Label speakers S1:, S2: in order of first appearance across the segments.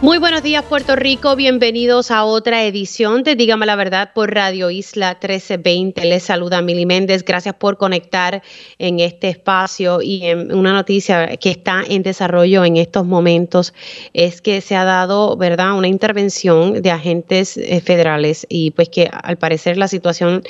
S1: Muy buenos días Puerto Rico, bienvenidos a otra edición de Dígame la Verdad por Radio Isla 1320. Les saluda Mili Méndez, gracias por conectar en este espacio y en una noticia que está en desarrollo en estos momentos es que se ha dado, ¿verdad?, una intervención de agentes eh, federales y pues que al parecer la situación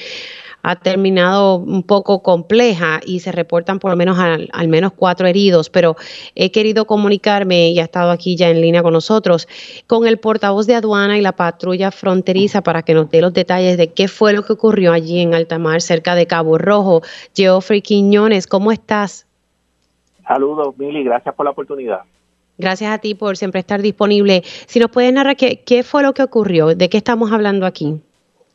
S1: ha terminado un poco compleja y se reportan por lo menos al, menos cuatro heridos, pero he querido comunicarme y ha estado aquí ya en línea con nosotros con el portavoz de aduana y la patrulla fronteriza para que nos dé los detalles de qué fue lo que ocurrió allí en Altamar, cerca de Cabo Rojo. Geoffrey Quiñones, ¿cómo estás?
S2: Saludos, Mili, gracias por la oportunidad.
S1: Gracias a ti por siempre estar disponible. Si nos puedes narrar qué, qué fue lo que ocurrió, de qué estamos hablando aquí.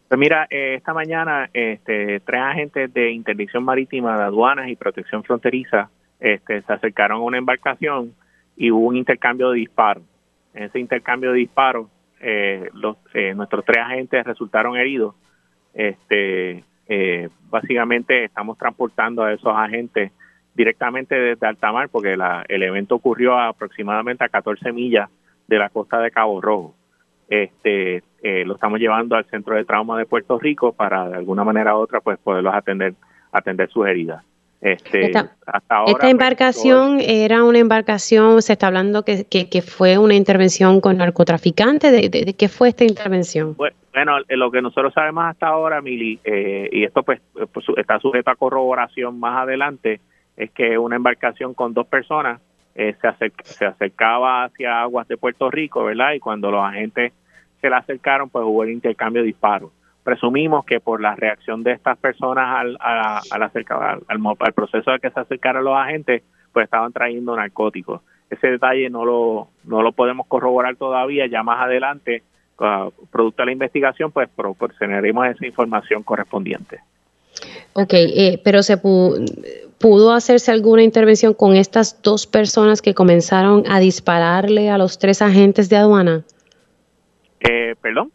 S2: Pues mira, eh, esta mañana este, tres agentes de interdicción marítima de aduanas y protección fronteriza este, se acercaron a una embarcación y hubo un intercambio de disparos. En ese intercambio de disparos, eh, eh, nuestros tres agentes resultaron heridos. Este, básicamente estamos transportando a esos agentes directamente desde Altamar porque el evento ocurrió aproximadamente a 14 millas de la costa de Cabo Rojo este eh, lo estamos llevando al centro de trauma de Puerto Rico para de alguna manera u otra pues poderlos atender atender sus heridas
S1: este, esta, esta pues, embarcación era una embarcación, se está hablando que, que, fue una intervención con narcotraficantes. ¿De, qué fue esta intervención?
S2: Bueno, eh, lo que nosotros sabemos hasta ahora, Mili, eh, y esto pues, pues, está sujeto a corroboración más adelante, es que una embarcación con dos personas se, se acercaba hacia aguas de Puerto Rico, ¿verdad? Y cuando los agentes se le acercaron, pues hubo el intercambio de disparos. Presumimos que por la reacción de estas personas al, al, acercar, al, proceso de que se acercaron los agentes, pues estaban trayendo narcóticos. Ese detalle no lo, no lo podemos corroborar todavía, ya más adelante, uh, producto de la investigación, pues proporcionaremos esa información correspondiente.
S1: Ok, eh, pero se pudo hacerse alguna intervención con estas dos personas que comenzaron a dispararle a los tres agentes de aduana?
S2: Eh, ¿Perdón?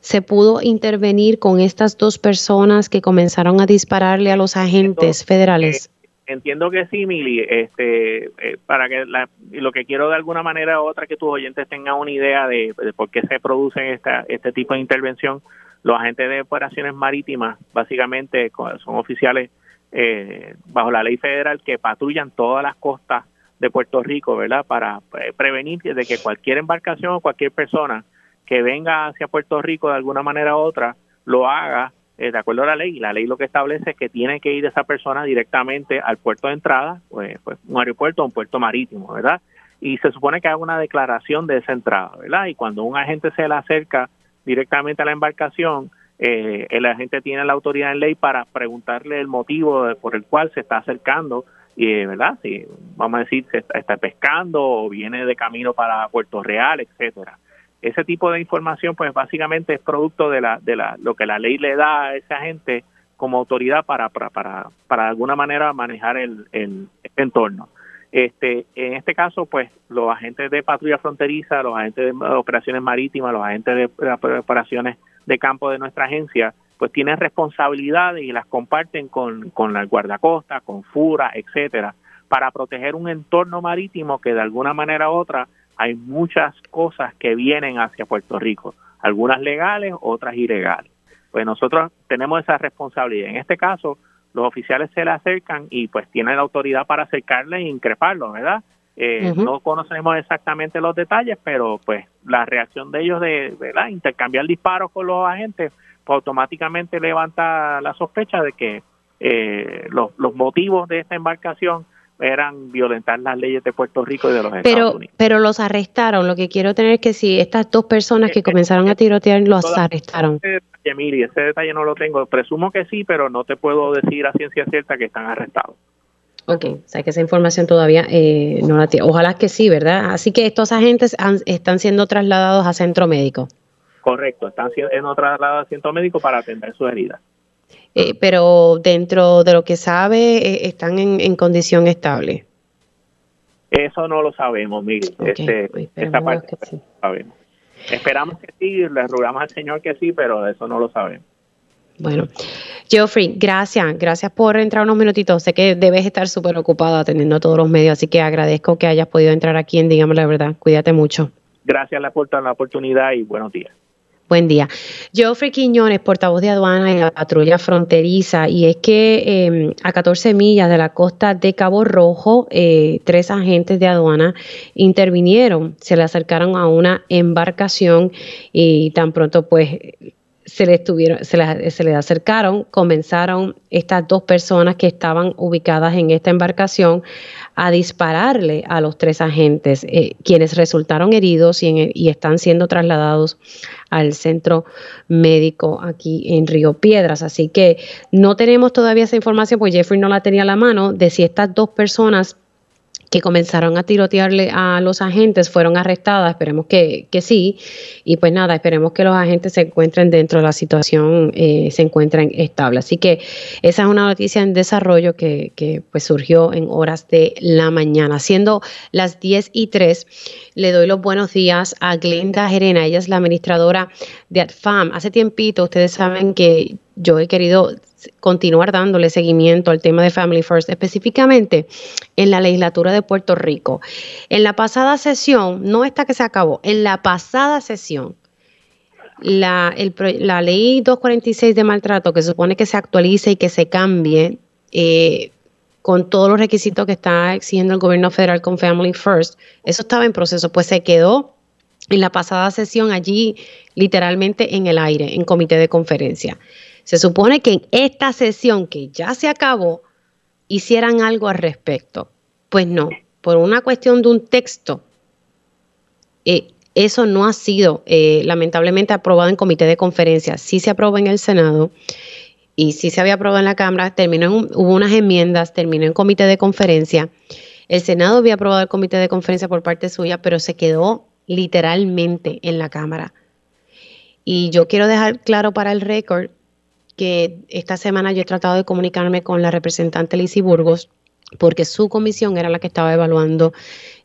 S1: ¿Se pudo intervenir con estas dos personas que comenzaron a dispararle a los agentes federales?
S2: Eh, entiendo que sí, Mili. Este, eh, para que lo que quiero de alguna manera u otra que tus oyentes tengan una idea de, por qué se produce esta, este tipo de intervención. Los agentes de operaciones marítimas básicamente son oficiales eh, bajo la ley federal que patrullan todas las costas de Puerto Rico, ¿verdad? Para prevenir de que cualquier embarcación o cualquier persona que venga hacia Puerto Rico de alguna manera u otra lo haga eh, de acuerdo a la ley. La ley lo que establece es que tiene que ir esa persona directamente al puerto de entrada, pues, pues un aeropuerto o un puerto marítimo, ¿verdad? Y se supone que haga una declaración de esa entrada, ¿verdad? Y cuando un agente se le acerca directamente a la embarcación, eh, el agente tiene la autoridad en ley para preguntarle el motivo por el cual se está acercando y verdad si vamos a decir se está pescando o viene de camino para Puerto Real etcétera ese tipo de información, pues básicamente es producto de, la, de la, lo que la ley le da a esa gente como autoridad para, para, para, para de alguna manera manejar el, el, entorno. Este, en este caso, pues los agentes de patrulla fronteriza, los agentes de operaciones marítimas, los agentes de, operaciones de campo de nuestra agencia, pues tienen responsabilidades y las comparten con, con la guardacosta, con FURA, etcétera, para proteger un entorno marítimo que de alguna manera u otra hay muchas cosas que vienen hacia Puerto Rico, algunas legales, otras ilegales. Pues nosotros tenemos esa responsabilidad. En este caso, los oficiales se le acercan y pues tienen la autoridad para acercarle e increparlo, ¿verdad? Eh, no conocemos exactamente los detalles, pero pues la reacción de ellos de ¿verdad? intercambiar disparos con los agentes, pues automáticamente levanta la sospecha de que eh, los, los motivos de esta embarcación eran violentar las leyes de Puerto Rico y de los
S1: pero,
S2: Estados Unidos.
S1: Pero los arrestaron. Lo que quiero tener es que si estas dos personas que comenzaron a tirotear los arrestaron.
S2: Ese ese detalle no lo tengo. Presumo que sí, pero no te puedo decir a ciencia cierta que están arrestados.
S1: Ok, o sea que esa información todavía eh, no la tiene. Ojalá que sí, ¿verdad? Así que estos agentes están siendo trasladados a centro médico.
S2: Correcto, están en otra lado de asiento médico para atender sus heridas.
S1: Eh, pero dentro de lo que sabe, eh, están en, condición estable.
S2: Eso no lo sabemos, Miguel. este, esta parte sí. sabemos. Esperamos que sí, le rogamos al Señor que sí, pero eso no lo sabemos.
S1: Bueno, Geoffrey, gracias, gracias por entrar unos minutitos. Sé que debes estar súper ocupado atendiendo a todos los medios, así que agradezco que hayas podido entrar aquí en Dígame la Verdad. Cuídate mucho.
S2: Gracias por la oportunidad y buenos días.
S1: Buen día. Geoffrey Quiñones, portavoz de aduana en la patrulla fronteriza, y es que em, a 14 millas de la costa de Cabo Rojo, eh, tres agentes de aduana intervinieron, se le acercaron a una embarcación y tan pronto pues se le, estuvieron, se, le, se acercaron, comenzaron estas dos personas que estaban ubicadas en esta embarcación a dispararle a los tres agentes, eh, quienes resultaron heridos y, y, están siendo trasladados al centro médico aquí en Río Piedras. Así que no tenemos todavía esa información, pues Jeffrey no la tenía a la mano, de si estas dos personas que comenzaron a tirotearle a los agentes fueron arrestadas, esperemos que, sí, y pues nada, esperemos que los agentes se encuentren dentro de la situación, eh, se encuentren estables. Así que esa es una noticia en desarrollo que, que, pues surgió en horas de la mañana. Siendo las 10 y 3, le doy los buenos días a Glenda Gerena, ella es la administradora de ADFAM. Hace tiempito, ustedes saben que yo he querido continuar dándole seguimiento al tema de Family First, específicamente en la legislatura de Puerto Rico. En la pasada sesión, no esta que se acabó, en la pasada sesión, la, ley 246 de maltrato, que se supone que se actualice y que se cambie eh, con todos los requisitos que está exigiendo el gobierno federal con Family First, eso estaba en proceso, pues se quedó en la pasada sesión allí literalmente en el aire, en comité de conferencia. Se supone que en esta sesión que ya se acabó, hicieran algo al respecto. Pues no, por una cuestión de un texto, eh, eso no ha sido eh, lamentablemente aprobado en comité de conferencia. Sí se aprobó en el Senado y sí se había aprobado en la Cámara, terminó hubo unas enmiendas, terminó en comité de conferencia. El Senado había aprobado el comité de conferencia por parte suya, pero se quedó literalmente en la Cámara. Y yo quiero dejar claro para el récord que esta semana yo he tratado de comunicarme con la representante Lizy Burgos, porque su comisión era la que estaba evaluando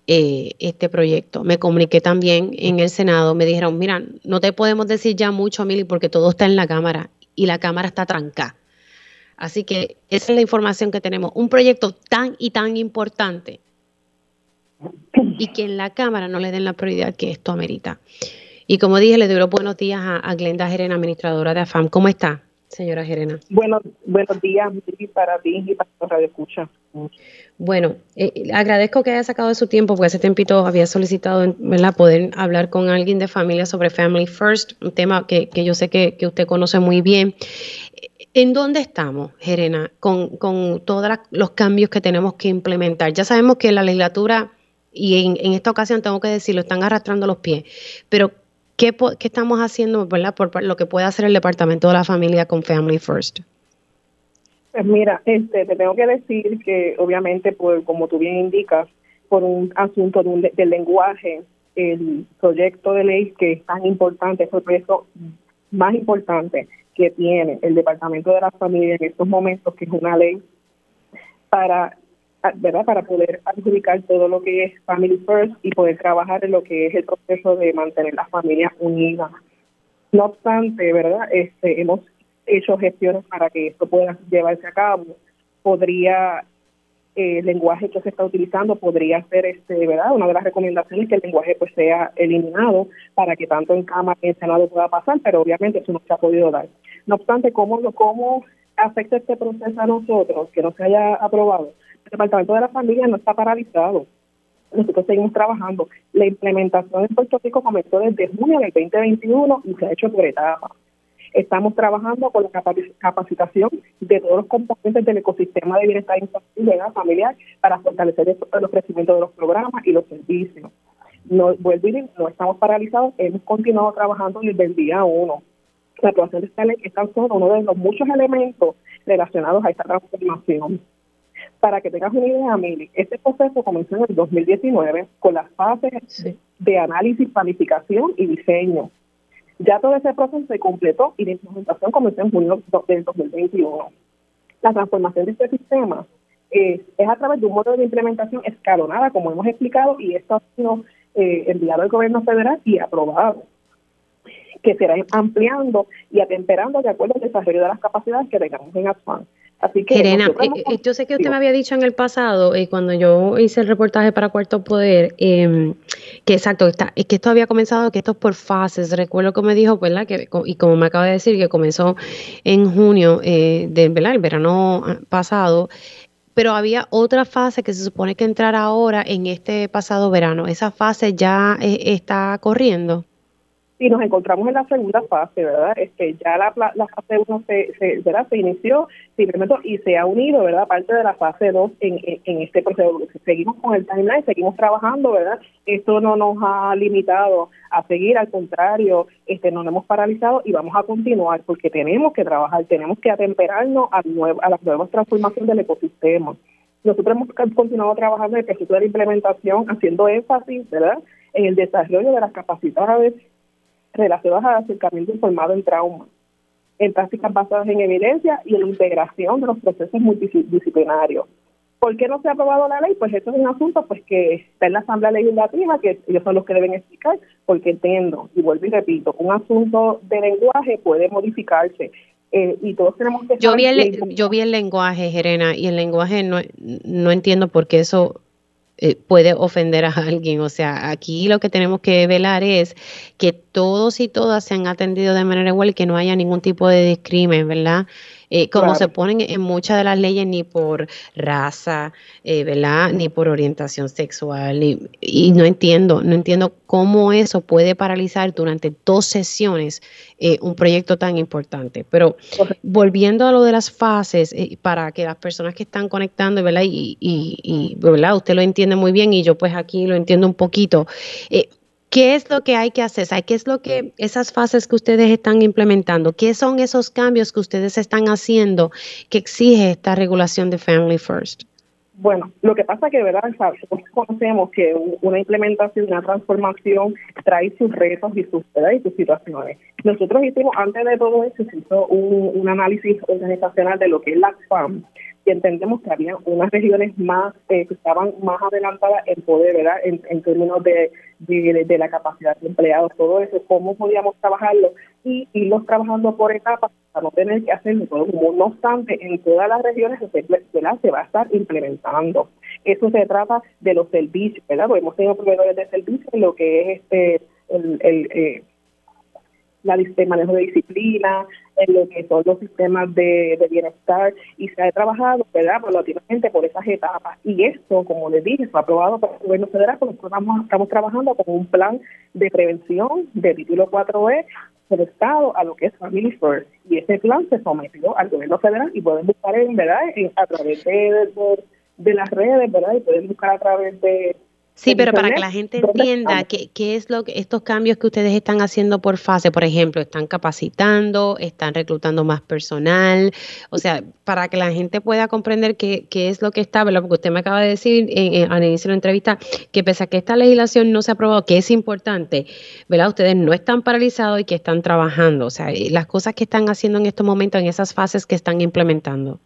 S1: eh, este proyecto. Me comuniqué también en el Senado, me dijeron, mira, no te podemos decir ya mucho, Mili, porque todo está en la Cámara y la Cámara está trancada. Así que esa es la información que tenemos. Un proyecto tan y tan importante y que en la Cámara no le den la prioridad que esto amerita. Y como dije, le doy los buenos días a, a Glenda Gerena, administradora de AFAM. ¿Cómo está? Señora Gerena.
S3: Bueno, buenos días para ti y para Radio Escucha.
S1: Bueno, eh, agradezco que haya sacado de su tiempo, porque hace tiempito había solicitado ¿verdad? poder hablar con alguien de familia sobre Family First, un tema que, yo sé que, usted conoce muy bien. ¿En dónde estamos, Gerena, con, con todos los cambios que tenemos que implementar? Ya sabemos que la legislatura, y en, en esta ocasión tengo que decirlo, están arrastrando los pies, pero ¿Qué, estamos haciendo, verdad, por lo que puede hacer el Departamento de la Familia con Family First?
S3: Pues mira, este, te tengo que decir que obviamente, por, como tú bien indicas, por un asunto del lenguaje, el proyecto de ley que es tan importante, es el proyecto más importante que tiene el Departamento de la Familia en estos momentos, que es una ley para ¿verdad? Para poder adjudicar todo lo que es Family First y poder trabajar en lo que es el proceso de mantener las familias unidas. No obstante, ¿verdad? Este, hemos hecho gestiones para que esto pueda llevarse a cabo. Podría eh, el lenguaje que se está utilizando podría ser este verdad una de las recomendaciones que el lenguaje pues sea eliminado para que tanto en cámara como en senado pueda pasar pero obviamente eso no se ha podido dar no obstante cómo cómo afecta este proceso a nosotros que no se haya aprobado el Departamento de la Familia no está paralizado. Nosotros seguimos trabajando. La implementación en Puerto Rico comenzó desde junio del 2021 y se ha hecho por etapas. Estamos trabajando con la capacitación de todos los componentes del ecosistema de bienestar infantil y familiar para fortalecer el ofrecimiento de los programas y los servicios. No, vuelvo no estamos paralizados, hemos continuado trabajando desde el día uno. La aprobación de esta ley es tan solo uno de los muchos elementos relacionados a esta transformación. Para que tengas una idea, Mili, este proceso comenzó en el 2019 con las fases de análisis, planificación y diseño. Ya todo ese proceso se completó y la implementación comenzó en junio del 2021. La transformación de este sistema eh, es a través de un modelo de implementación escalonada, como hemos explicado, y esto ha sido eh, enviado al gobierno federal y aprobado que será ampliando y atemperando de acuerdo al desarrollo de las capacidades que tengamos en Asfan.
S1: Así que eh, eh, yo sé que usted me había dicho en el pasado, eh, cuando yo hice el reportaje para Cuarto Poder, em, que exacto, está, es que esto había comenzado, que esto es por fases. Recuerdo que me dijo, ¿verdad? Que, y como me acaba de decir, que comenzó en junio de, ¿verdad? El verano ah, pasado. Pero había otra fase que se supone que entrar ahora en este pasado verano. ¿Esa fase ya está corriendo?
S3: Y nos encontramos en la segunda fase, ¿verdad? Este, ya la, la fase 1 se, se, se inició y se ha unido, ¿verdad? Parte de la fase 2 en, en, este proceso. Seguimos con el timeline, seguimos trabajando, ¿verdad? Esto no nos ha limitado a seguir, al contrario, este, no nos hemos paralizado y vamos a continuar porque tenemos que trabajar, tenemos que atemperarnos a, nuevo, a las nuevas transformaciones del ecosistema. Nosotros hemos continuado trabajando en el proceso de la implementación, haciendo énfasis, ¿verdad?, en el desarrollo de las capacidades relacionadas al acercamiento informado en trauma, en prácticas basadas en evidencia y en la integración de los procesos multidisciplinarios. ¿Por qué no se ha aprobado la ley? Pues eso es un asunto pues que está en la Asamblea Legislativa, que ellos son los que deben explicar, porque entiendo, y vuelvo y repito, un asunto de lenguaje puede modificarse. Eh, y todos tenemos que
S1: yo vi el, yo vi el lenguaje, Jerena, y el lenguaje no, no entiendo por qué eso eh, puede ofender a alguien. O sea, aquí lo que tenemos que velar es que todos y todas sean atendidos de manera igual y que no haya ningún tipo de discrimen, ¿verdad? Eh, como se ponen en muchas de las leyes, ni por raza, eh, ¿verdad? Ni por orientación sexual. y no entiendo, no entiendo cómo eso puede paralizar durante dos sesiones eh, un proyecto tan importante. Pero volviendo a lo de las fases, para que las personas que están conectando, ¿verdad? Y, y, y, ¿verdad? Usted lo entiende muy bien y yo pues aquí lo entiendo un poquito. ¿Qué es lo que hay que hacer? ¿Qué es lo que esas fases que ustedes están implementando? ¿Qué son esos cambios que ustedes están haciendo que exige esta regulación de Family First?
S3: Bueno, lo que pasa que, ¿verdad? Nosotros conocemos que una implementación, una transformación trae sus retos y sus, y sus situaciones. Nosotros hicimos, antes de todo eso, hizo un, análisis organizacional de lo que es la FAM y entendemos que había unas regiones más eh, que estaban más adelantadas en poder, ¿verdad? En, términos de, de, la capacidad de empleados, todo eso, cómo podíamos trabajarlo y irlos trabajando por etapas para no tener que hacerlo todo. No obstante, en todas las regiones se, se va a estar implementando. Eso se trata de los servicios, ¿verdad? Porque hemos tenido proveedores de servicios en lo que es este el, el eh, la, el manejo de disciplina, en lo que son los sistemas de, bienestar y se ha trabajado, ¿verdad?, paulatinamente por esas etapas. Y esto, como les dije, fue aprobado por el gobierno federal, porque nosotros estamos, trabajando con un plan de prevención de título 4E del Estado a lo que es Family First. Y ese plan se sometió al gobierno federal y pueden buscar, en verdad, a través de, de las redes, ¿verdad?, y pueden buscar a través de
S1: Sí, pero para que la gente entienda qué, qué es lo que estos cambios que ustedes están haciendo por fase, por ejemplo, están capacitando, están reclutando más personal, o sea, para que la gente pueda comprender qué, qué es lo que está, ¿verdad? Porque usted me acaba de decir en, al inicio de la entrevista que pese a que esta legislación no se ha aprobado, que es importante, ¿verdad? Ustedes no están paralizados y que están trabajando, o sea, las cosas que están haciendo en estos momentos, en esas fases que están implementando.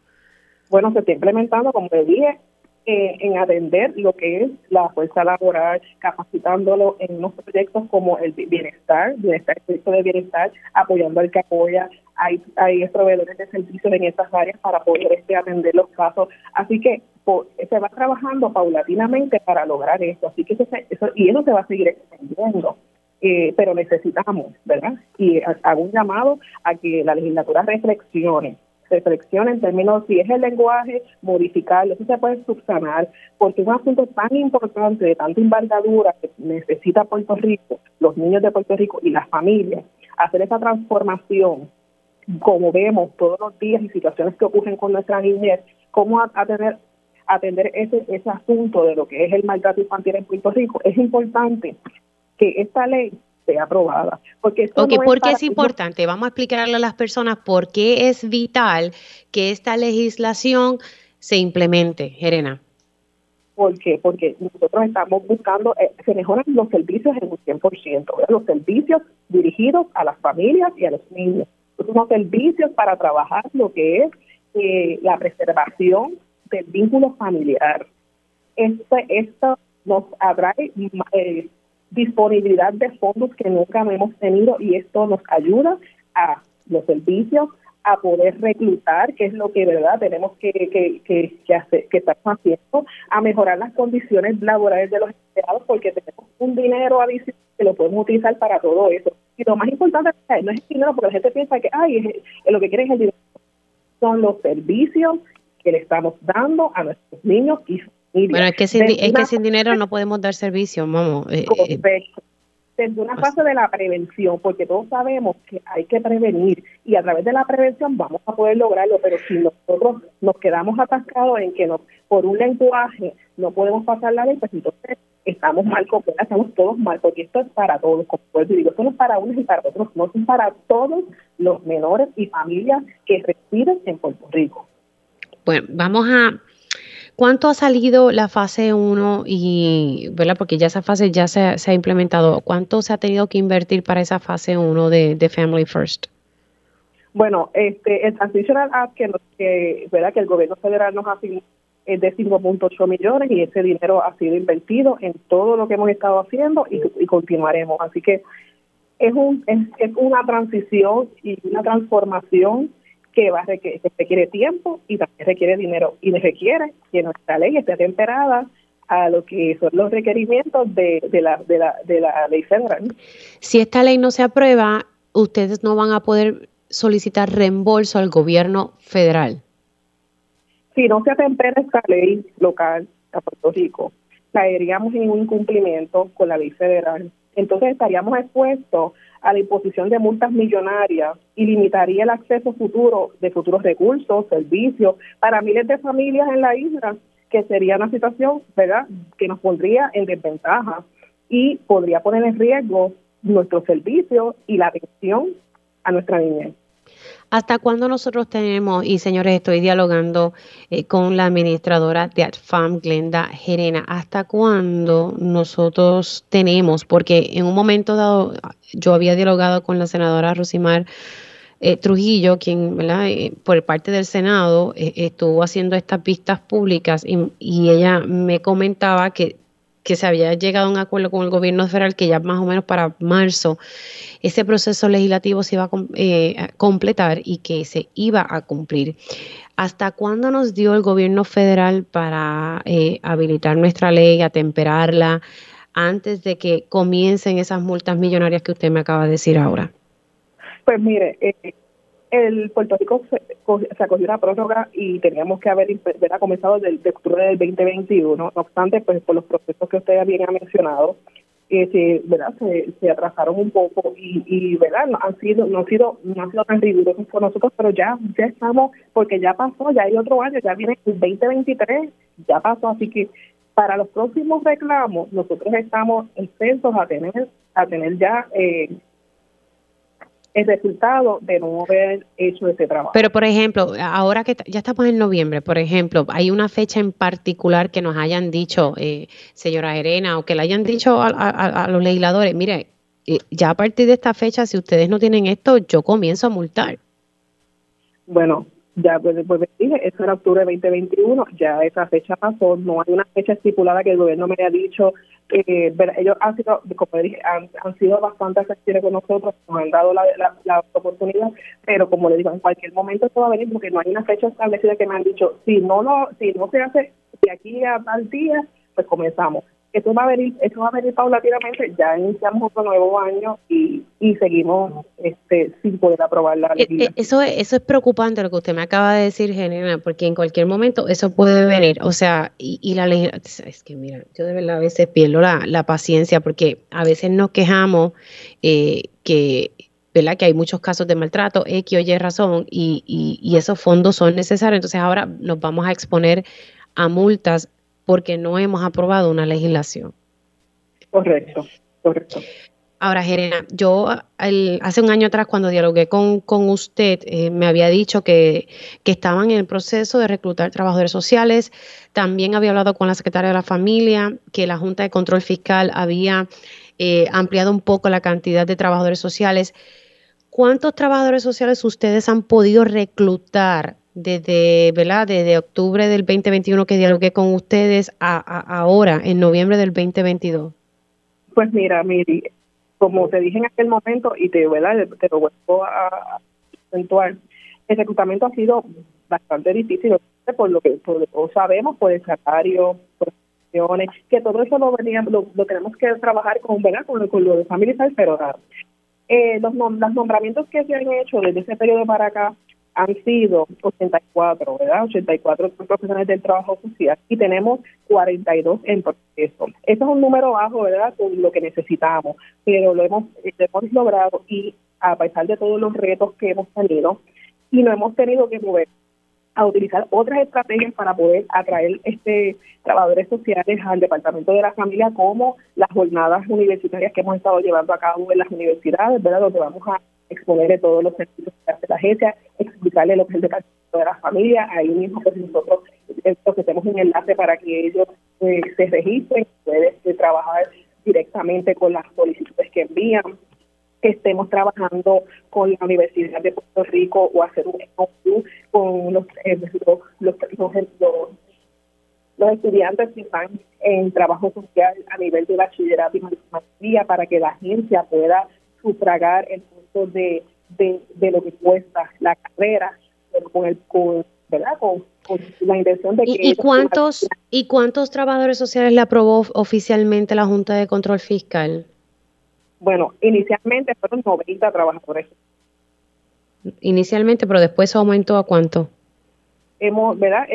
S3: Bueno, se está implementando, como le dije, eh, en atender lo que es la fuerza laboral, capacitándolo en unos proyectos como el bienestar, bienestar, el proyecto de bienestar, apoyando al que apoya. Hay, hay proveedores de servicios en esas áreas para poder este, atender los casos. Así que se va trabajando paulatinamente para lograr esto. Así que eso, eso y eso se va a seguir extendiendo. Eh, pero necesitamos, ¿verdad? Y hago un llamado a que la legislatura reflexione reflexión en términos si es el lenguaje, modificarlo, eso se puede subsanar, porque es un asunto tan importante, de tanta envergadura que necesita Puerto Rico, los niños de Puerto Rico y las familias, hacer esa transformación, como vemos todos los días y situaciones que ocurren con nuestra niñez, cómo atender atender ese, ese asunto de lo que es el maltrato infantil en Puerto Rico, es importante que esta ley sea aprobada. Porque
S1: ok, ¿por qué es importante? Vamos a explicarle a las personas por qué es vital que esta legislación se implemente, Jerena.
S3: ¿Por qué? Porque nosotros estamos buscando, eh, se mejoran los servicios en un 100%, los servicios dirigidos a las familias y a los niños. Unos servicios para trabajar lo que es eh, la preservación del vínculo familiar. Este, esto nos atrae eh, disponibilidad de fondos que nunca hemos tenido y esto nos ayuda a los servicios, a poder reclutar, que es lo que verdad tenemos que, que, que, que, hacer, que estamos haciendo, a mejorar las condiciones laborales de los empleados, porque tenemos un dinero adicional que lo podemos utilizar para todo eso. Y lo más importante no es el dinero, porque la gente piensa que ay, lo que quiere es el dinero. Son los servicios que le estamos dando a nuestros niños y familias.
S1: Bueno, es que sin, es que sin dinero no podemos dar servicio, vamos.
S3: Eh, desde una fase de la prevención, porque todos sabemos que hay que prevenir y a través de la prevención vamos a poder lograrlo, pero si nosotros nos quedamos atascados en que nos, por un lenguaje no podemos pasar la ley, pues entonces estamos mal, estamos todos mal, porque esto es para todos, como digo, esto no es para unos y para otros, no es para todos los menores y familias que residen en Puerto Rico.
S1: Bueno, vamos a ¿Cuánto ha salido la fase 1 y, ¿verdad? Porque ya esa fase ya se, ha implementado. ¿Cuánto se ha tenido que invertir para esa fase 1 de, Family First?
S3: Bueno, este, el Transitional Act que, que, ¿verdad? que el gobierno federal nos ha es de 5.8 millones y ese dinero ha sido invertido en todo lo que hemos estado haciendo y, y continuaremos. Así que es, un, es, es una transición y una transformación que va a requerir, requiere tiempo y también requiere dinero y requiere que nuestra ley esté temperada a lo que son los requerimientos de, de, la, de, la, de la ley federal.
S1: Si esta ley no se aprueba, ustedes no van a poder solicitar reembolso al gobierno federal.
S3: Si no se atempera esta ley local a Puerto Rico, caeríamos en un incumplimiento con la ley federal. Entonces estaríamos expuestos a la imposición de multas millonarias y limitaría el acceso futuro de futuros recursos, servicios para miles de familias en la isla, que sería una situación, ¿verdad?, que nos pondría en desventaja y podría poner en riesgo nuestros servicios y la atención a nuestra niñez.
S1: ¿Hasta cuándo nosotros tenemos, y señores, estoy dialogando eh, con la administradora de AdFam, Glenda Gerena, ¿hasta cuándo nosotros tenemos? Porque en un momento dado yo había dialogado con la senadora Rosimar eh, Trujillo, quien eh, por parte del Senado estuvo haciendo estas vistas públicas y ella me comentaba que que se había llegado a un acuerdo con el gobierno federal que ya más o menos para marzo ese proceso legislativo se iba a eh, completar y que se iba a cumplir. ¿Hasta cuándo nos dio el gobierno federal para eh, habilitar nuestra ley, atemperarla, antes de que comiencen esas multas millonarias que usted me acaba de decir ahora?
S3: Pues mire, eh, el Puerto Rico se, acogió una prórroga y teníamos que haber, comenzado desde de octubre del 2021. No obstante, pues por los procesos que usted bien ha mencionado, eh, se, ¿verdad? Se, atrasaron un poco y, y verdad no han sido no han sido no han sido tan rigurosos por nosotros pero ya ya estamos porque ya pasó ya hay otro año ya viene el 2023 ya pasó así que para los próximos reclamos nosotros estamos exentos a tener a tener ya eh, el resultado de no haber hecho ese trabajo.
S1: Pero, por ejemplo, ahora que ya estamos en noviembre, por ejemplo, ¿hay una fecha en particular que nos hayan dicho, eh, señora Herena, o que le hayan dicho a, los legisladores, mire, eh, ya a partir de esta fecha, si ustedes no tienen esto, yo comienzo a multar?
S3: Bueno, ya pues después dije, eso era octubre de 2021, ya esa fecha pasó, no hay una fecha estipulada que el gobierno me haya dicho, eh, ellos han sido, como dije, han, sido bastante accesibles con nosotros, nos han dado la, la, oportunidad, pero como le digo, en cualquier momento esto va a venir porque no hay una fecha establecida que me han dicho, si no, lo, si no se hace de aquí a tal día, pues comenzamos eso va a venir, eso va a venir paulatinamente, ya iniciamos otro nuevo año y, y seguimos este sin poder aprobar la
S1: ley. Eh, eh, eso, eso es preocupante lo que usted me acaba de decir, Genera, porque en cualquier momento eso puede venir, o sea, y, y la ley, es que mira, yo de verdad a veces pierdo la, la paciencia porque a veces nos quejamos eh, que ¿verdad? Que hay muchos casos de maltrato, X o Y razón, y, y, y, esos fondos son necesarios. Entonces ahora nos vamos a exponer a multas porque no hemos aprobado una legislación.
S3: Correcto, correcto.
S1: Ahora, Jerena, yo hace un año atrás cuando dialogué con, con usted, eh, me había dicho que, que, estaban en el proceso de reclutar trabajadores sociales. También había hablado con la secretaria de la familia, que la Junta de Control Fiscal había eh, ampliado un poco la cantidad de trabajadores sociales. ¿Cuántos trabajadores sociales ustedes han podido reclutar desde, ¿verdad? desde octubre del 2021 que dialogué con ustedes a, ahora, en noviembre del 2022?
S3: Pues mira, Miri, como te dije en aquel momento y te, ¿verdad? te lo vuelvo a acentuar, el reclutamiento ha sido bastante difícil por lo que, por lo sabemos, por el salario, por que todo eso lo, lo, tenemos que trabajar con, ¿verdad? con, con lo de Family pero eh, los, los nombramientos que se han hecho desde ese periodo para acá han sido 84, ¿verdad? 84 profesionales del trabajo social y tenemos 42 en proceso. Esto es un número bajo, ¿verdad? Con lo que necesitamos, pero lo hemos, hemos logrado y a pesar de todos los retos que hemos tenido y no hemos tenido que mover a utilizar otras estrategias para poder atraer este trabajadores sociales al departamento de la familia como las jornadas universitarias que hemos estado llevando a cabo en las universidades, ¿verdad? donde vamos a exponerle todos los servicios que hace la agencia, explicarle lo que es el departamento de la familia, ahí mismo pues nosotros ofrecemos un enlace para que ellos eh, se registren, pueden eh, trabajar directamente con las solicitudes que envían, que estemos trabajando con la Universidad de Puerto Rico o hacer un con los, eh, los, los, estudiantes que están en trabajo social a nivel de bachillerato y maestría para que la agencia pueda sufragar el costo de, de, lo que cuesta la carrera con el con, ¿verdad? Con, la intención de que
S1: ¿Y, cuántos y cuántos trabajadores sociales le aprobó oficialmente la Junta de Control Fiscal?
S3: Bueno, inicialmente fueron 90 trabajadores.
S1: Inicialmente, pero después aumentó a cuánto?
S3: Hemos, ¿verdad?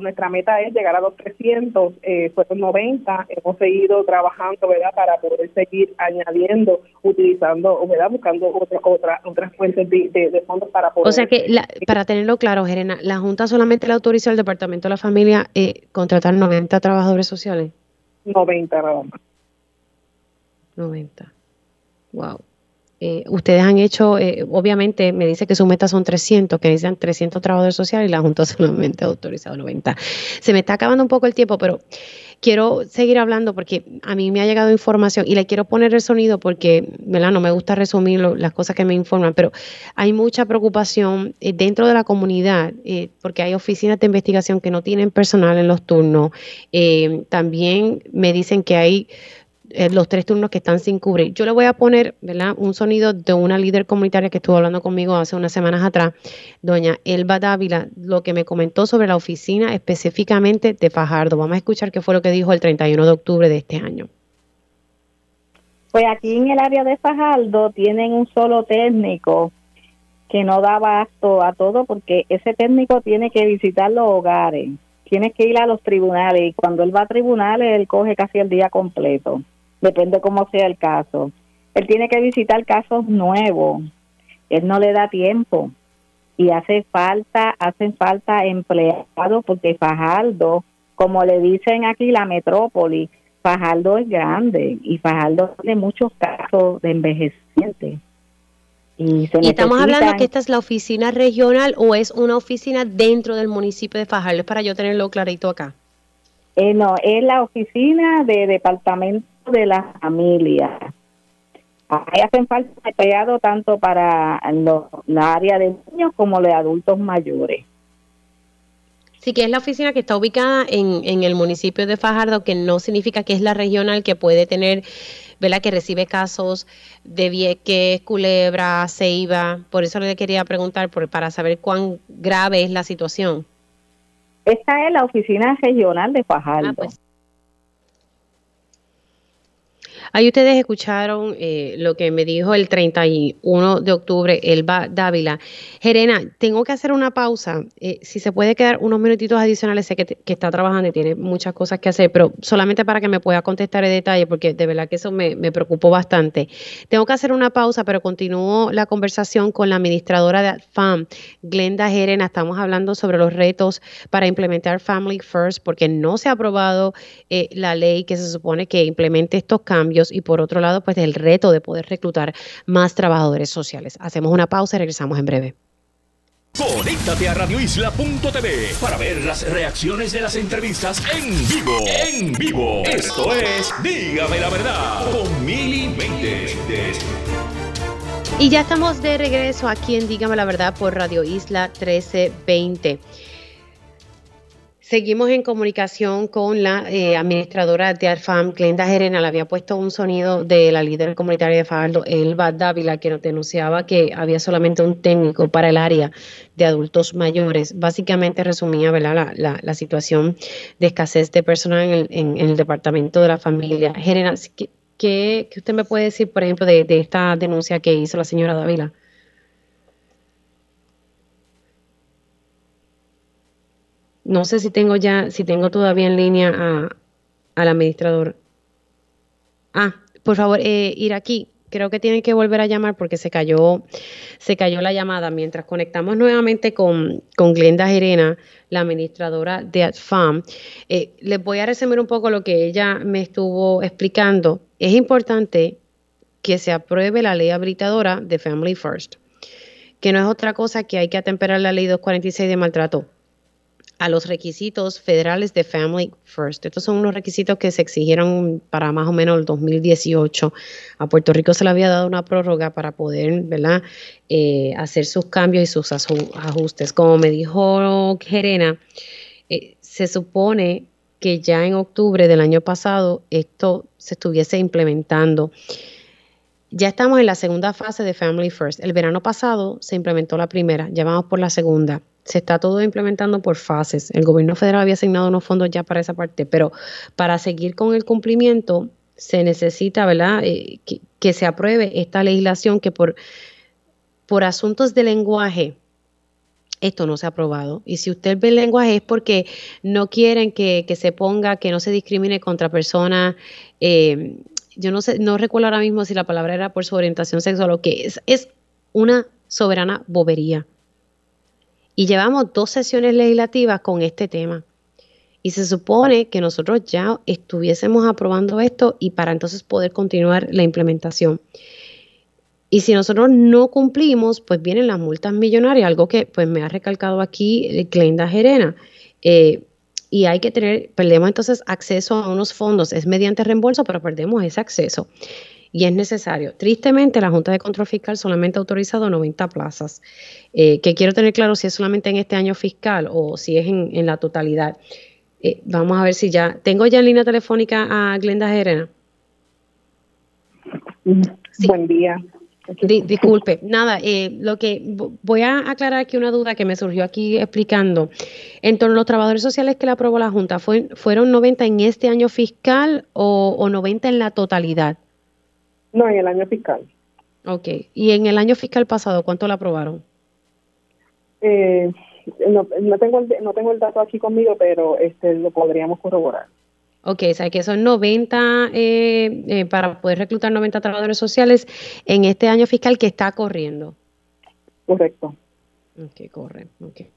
S3: nuestra meta es llegar a los 300, eh, fueron 90, hemos seguido trabajando, ¿verdad? Para poder seguir añadiendo, utilizando, ¿verdad? Buscando otra, otra, otras fuentes de, fondos para poder...
S1: O sea que, para tenerlo claro, Jerena, ¿la Junta solamente le autorizó al Departamento de la Familia eh, contratar 90 trabajadores sociales?
S3: 90 nada
S1: 90. Wow. Eh, ustedes han hecho, eh, obviamente me dice que su meta son 300, que dicen 300 trabajadores sociales y la Junta solamente ha autorizado 90. Se me está acabando un poco el tiempo, pero quiero seguir hablando porque a mí me ha llegado información y le quiero poner el sonido porque, ¿verdad? No me gusta resumir las cosas que me informan, pero hay mucha preocupación eh, dentro de la comunidad porque hay oficinas de investigación que no tienen personal en los turnos. también me dicen que hay eh, los tres turnos que están sin cubrir. Yo le voy a poner ¿verdad? un sonido de una líder comunitaria que estuvo hablando conmigo hace unas semanas atrás, doña Elba Dávila, lo que me comentó sobre la oficina específicamente de Fajardo. Vamos a escuchar qué fue lo que dijo el 31 de octubre de este año.
S4: Pues aquí en el área de Fajardo tienen un solo técnico que no da abasto a todo porque ese técnico tiene que visitar los hogares, tiene que ir a los tribunales y cuando él va a tribunales él coge casi el día completo depende cómo sea el caso. Él tiene que visitar casos nuevos, él no le da tiempo y hace falta, hacen falta empleados porque Fajardo, como le dicen aquí la metrópoli, Fajardo es grande y Fajardo tiene muchos casos de envejecientes.
S1: Y, estamos hablando que esta es la oficina regional o es una oficina dentro del municipio de Fajardo, para yo tenerlo clarito acá.
S4: Eh, no, es la oficina de departamento de la familia. Ahí hacen falta empleados tanto para la área de niños como de adultos mayores.
S1: Sí, que es la oficina que está ubicada en, en el municipio de Fajardo, que no significa que es la regional que puede tener, ¿verdad? Que recibe casos de Vieques, Culebra, Ceiba. Por eso le quería preguntar, por, para saber cuán grave es la situación.
S4: Esta es la oficina regional de Fajardo. Ah, pues
S1: Ahí ustedes escucharon eh, lo que me dijo el 31 de octubre Elba Dávila. Jerena, tengo que hacer una pausa. Eh, si se puede quedar unos minutitos adicionales, sé que, está trabajando y tiene muchas cosas que hacer, pero solamente para que me pueda contestar en detalle, porque de verdad que eso me, me preocupó bastante. Tengo que hacer una pausa, pero continúo la conversación con la administradora de FAM, Glenda Jerena. Estamos hablando sobre los retos para implementar Family First, porque no se ha aprobado eh, la ley que se supone que implemente estos cambios y por otro lado, pues el reto de poder reclutar más trabajadores sociales. Hacemos una pausa y regresamos en breve.
S5: Conéctate a radioisla.tv para ver las reacciones de las entrevistas en vivo. En vivo. Esto es Dígame la verdad con Mili
S1: Y ya estamos de regreso aquí en Dígame la verdad por Radio Isla 1320. Seguimos en comunicación con la eh, administradora de ARFAM, Glenda Gerena. Le había puesto un sonido de la líder comunitaria de Fajardo, Elba Dávila, que nos denunciaba que había solamente un técnico para el área de adultos mayores. Básicamente resumía ¿verdad? La, la, situación de escasez de personal en el, departamento de la familia. Gerena, ¿qué, ¿qué, usted me puede decir, por ejemplo, de, de esta denuncia que hizo la señora Dávila? No sé si tengo ya, si tengo todavía en línea a, al administrador. Ah, por favor, eh, ir aquí. Creo que tienen que volver a llamar porque se cayó, se cayó la llamada. Mientras conectamos nuevamente con, Glenda Gerena, la administradora de AdFam, eh, les voy a resumir un poco lo que ella me estuvo explicando. Es importante que se apruebe la ley habilitadora de Family First, que no es otra cosa que hay que atemperar la ley 246 de maltrato a los requisitos federales de Family First. Estos son unos requisitos que se exigieron para más o menos el 2018. A Puerto Rico se le había dado una prórroga para poder ¿verdad? Eh, hacer sus cambios y sus ajustes. Como me dijo Gerena, eh, se supone que ya en octubre del año pasado esto se estuviese implementando. Ya estamos en la segunda fase de Family First. El verano pasado se implementó la primera, ya vamos por la segunda se está todo implementando por fases. El gobierno federal había asignado unos fondos ya para esa parte, pero para seguir con el cumplimiento se necesita, ¿verdad?, eh, que, se apruebe esta legislación que por, por asuntos de lenguaje, esto no se ha aprobado. Y si usted ve el lenguaje es porque no quieren que, se ponga, que no se discrimine contra personas. Eh, yo no sé, no recuerdo ahora mismo si la palabra era por su orientación sexual o qué es. Es una soberana bobería. Y llevamos dos sesiones legislativas con este tema. Y se supone que nosotros ya estuviésemos aprobando esto y para entonces poder continuar la implementación. Y si nosotros no cumplimos, pues vienen las multas millonarias, algo que pues me ha recalcado aquí Glenda Gerena. Eh, y hay que tener, perdemos entonces acceso a unos fondos, es mediante reembolso, pero perdemos ese acceso y es necesario. Tristemente, la Junta de Control Fiscal solamente ha autorizado 90 plazas, eh, que quiero tener claro si es solamente en este año fiscal o si es en, la totalidad. Eh, vamos a ver si ya. Tengo ya en línea telefónica a Glenda Gerena.
S3: Buen día.
S1: disculpe, nada, eh, lo que voy a aclarar aquí una duda que me surgió aquí explicando. En torno a los trabajadores sociales que le aprobó la Junta, ¿fue, ¿fueron 90 en este año fiscal o, o 90 en la totalidad?
S3: No, en el año fiscal.
S1: Ok. ¿Y en el año fiscal pasado cuánto la aprobaron?
S3: Eh, no, no, tengo el, no tengo el dato aquí conmigo, pero este lo podríamos corroborar.
S1: Ok, o sea que son 90 eh, eh, para poder reclutar 90 trabajadores sociales en este año fiscal que está corriendo.
S3: Correcto.
S1: Ok, corre. Okay.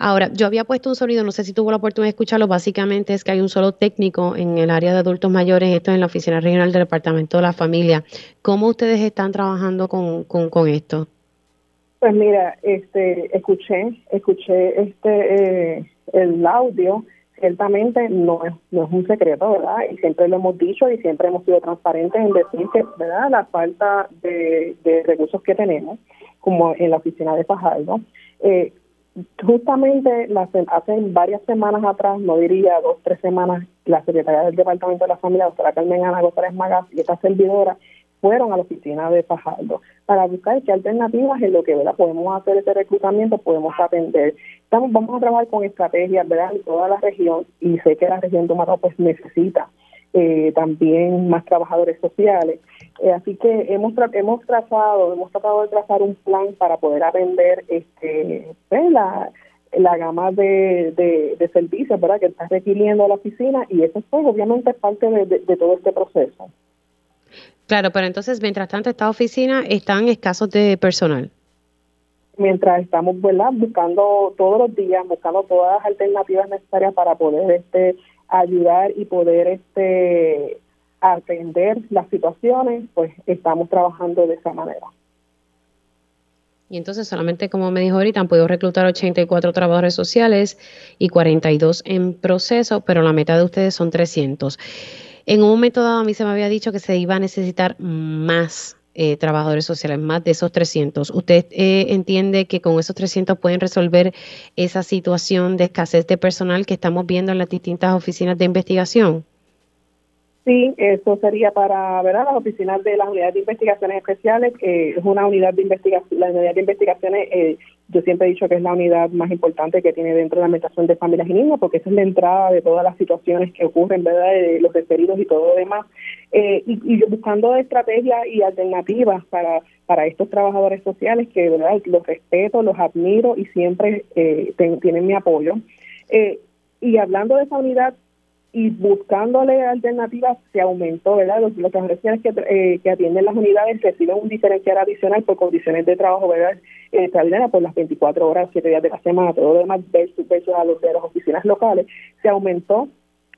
S1: Ahora, yo había puesto un sonido, no sé si tuvo la oportunidad de escucharlo, básicamente es que hay un solo técnico en el área de adultos mayores, esto es en la Oficina Regional del Departamento de la Familia. ¿Cómo ustedes están trabajando con, con, esto?
S3: Pues mira, este, escuché, escuché este, eh, el audio, ciertamente no es, no es un secreto, ¿verdad? Y siempre lo hemos dicho y siempre hemos sido transparentes en decir que, ¿verdad? La falta de, de recursos que tenemos, como en la oficina de Fajardo, eh, justamente hace varias semanas atrás, no diría dos, tres semanas, la secretaria del Departamento de la Familia, doctora Carmen Ana González Magas y esta servidora fueron a la oficina de Fajardo para buscar qué alternativas en lo que ¿verdad? podemos hacer ese reclutamiento, podemos atender. Estamos, vamos a trabajar con estrategias ¿verdad? en toda la región y sé que la región de pues necesita eh, también más trabajadores sociales. Eh, así que hemos hemos trazado, hemos tratado de trazar un plan para poder atender este pues, la, la gama de, de, servicios ¿verdad? que está requiriendo la oficina y eso pues obviamente es parte de, todo este proceso.
S1: Claro, pero entonces mientras tanto esta oficina están escasos de personal
S3: mientras estamos ¿verdad? buscando todos los días, buscando todas las alternativas necesarias para poder este ayudar y poder este atender las situaciones, pues estamos trabajando de esa manera.
S1: Y entonces solamente, como me dijo ahorita, han podido reclutar 84 trabajadores sociales y 42 en proceso, pero la meta de ustedes son 300. En un momento dado a mí se me había dicho que se iba a necesitar más eh, trabajadores sociales, más de esos 300. ¿Usted eh, entiende que con esos 300 pueden resolver esa situación de escasez de personal que estamos viendo en las distintas oficinas de investigación?
S3: Sí, eso sería para ¿verdad? las oficinas de las unidades de investigaciones especiales, que es una unidad de investigación, la unidad de investigaciones, eh, yo siempre he dicho que es la unidad más importante que tiene dentro de la administración de familias y niños, porque esa es la entrada de todas las situaciones que ocurren, ¿verdad? De los referidos y todo lo demás. Eh, y, buscando estrategias y alternativas para, para estos trabajadores sociales que, ¿verdad? Los respeto, los admiro y siempre eh, tienen mi apoyo. Eh, y hablando de esa unidad, y buscándole alternativas se aumentó, ¿verdad? Los, los trabajadores que, eh, que atienden las unidades reciben un diferencial adicional por condiciones de trabajo, ¿verdad? Eh, por las 24 horas, 7 días de la semana, todo lo demás versus, versus a los de las oficinas locales, se aumentó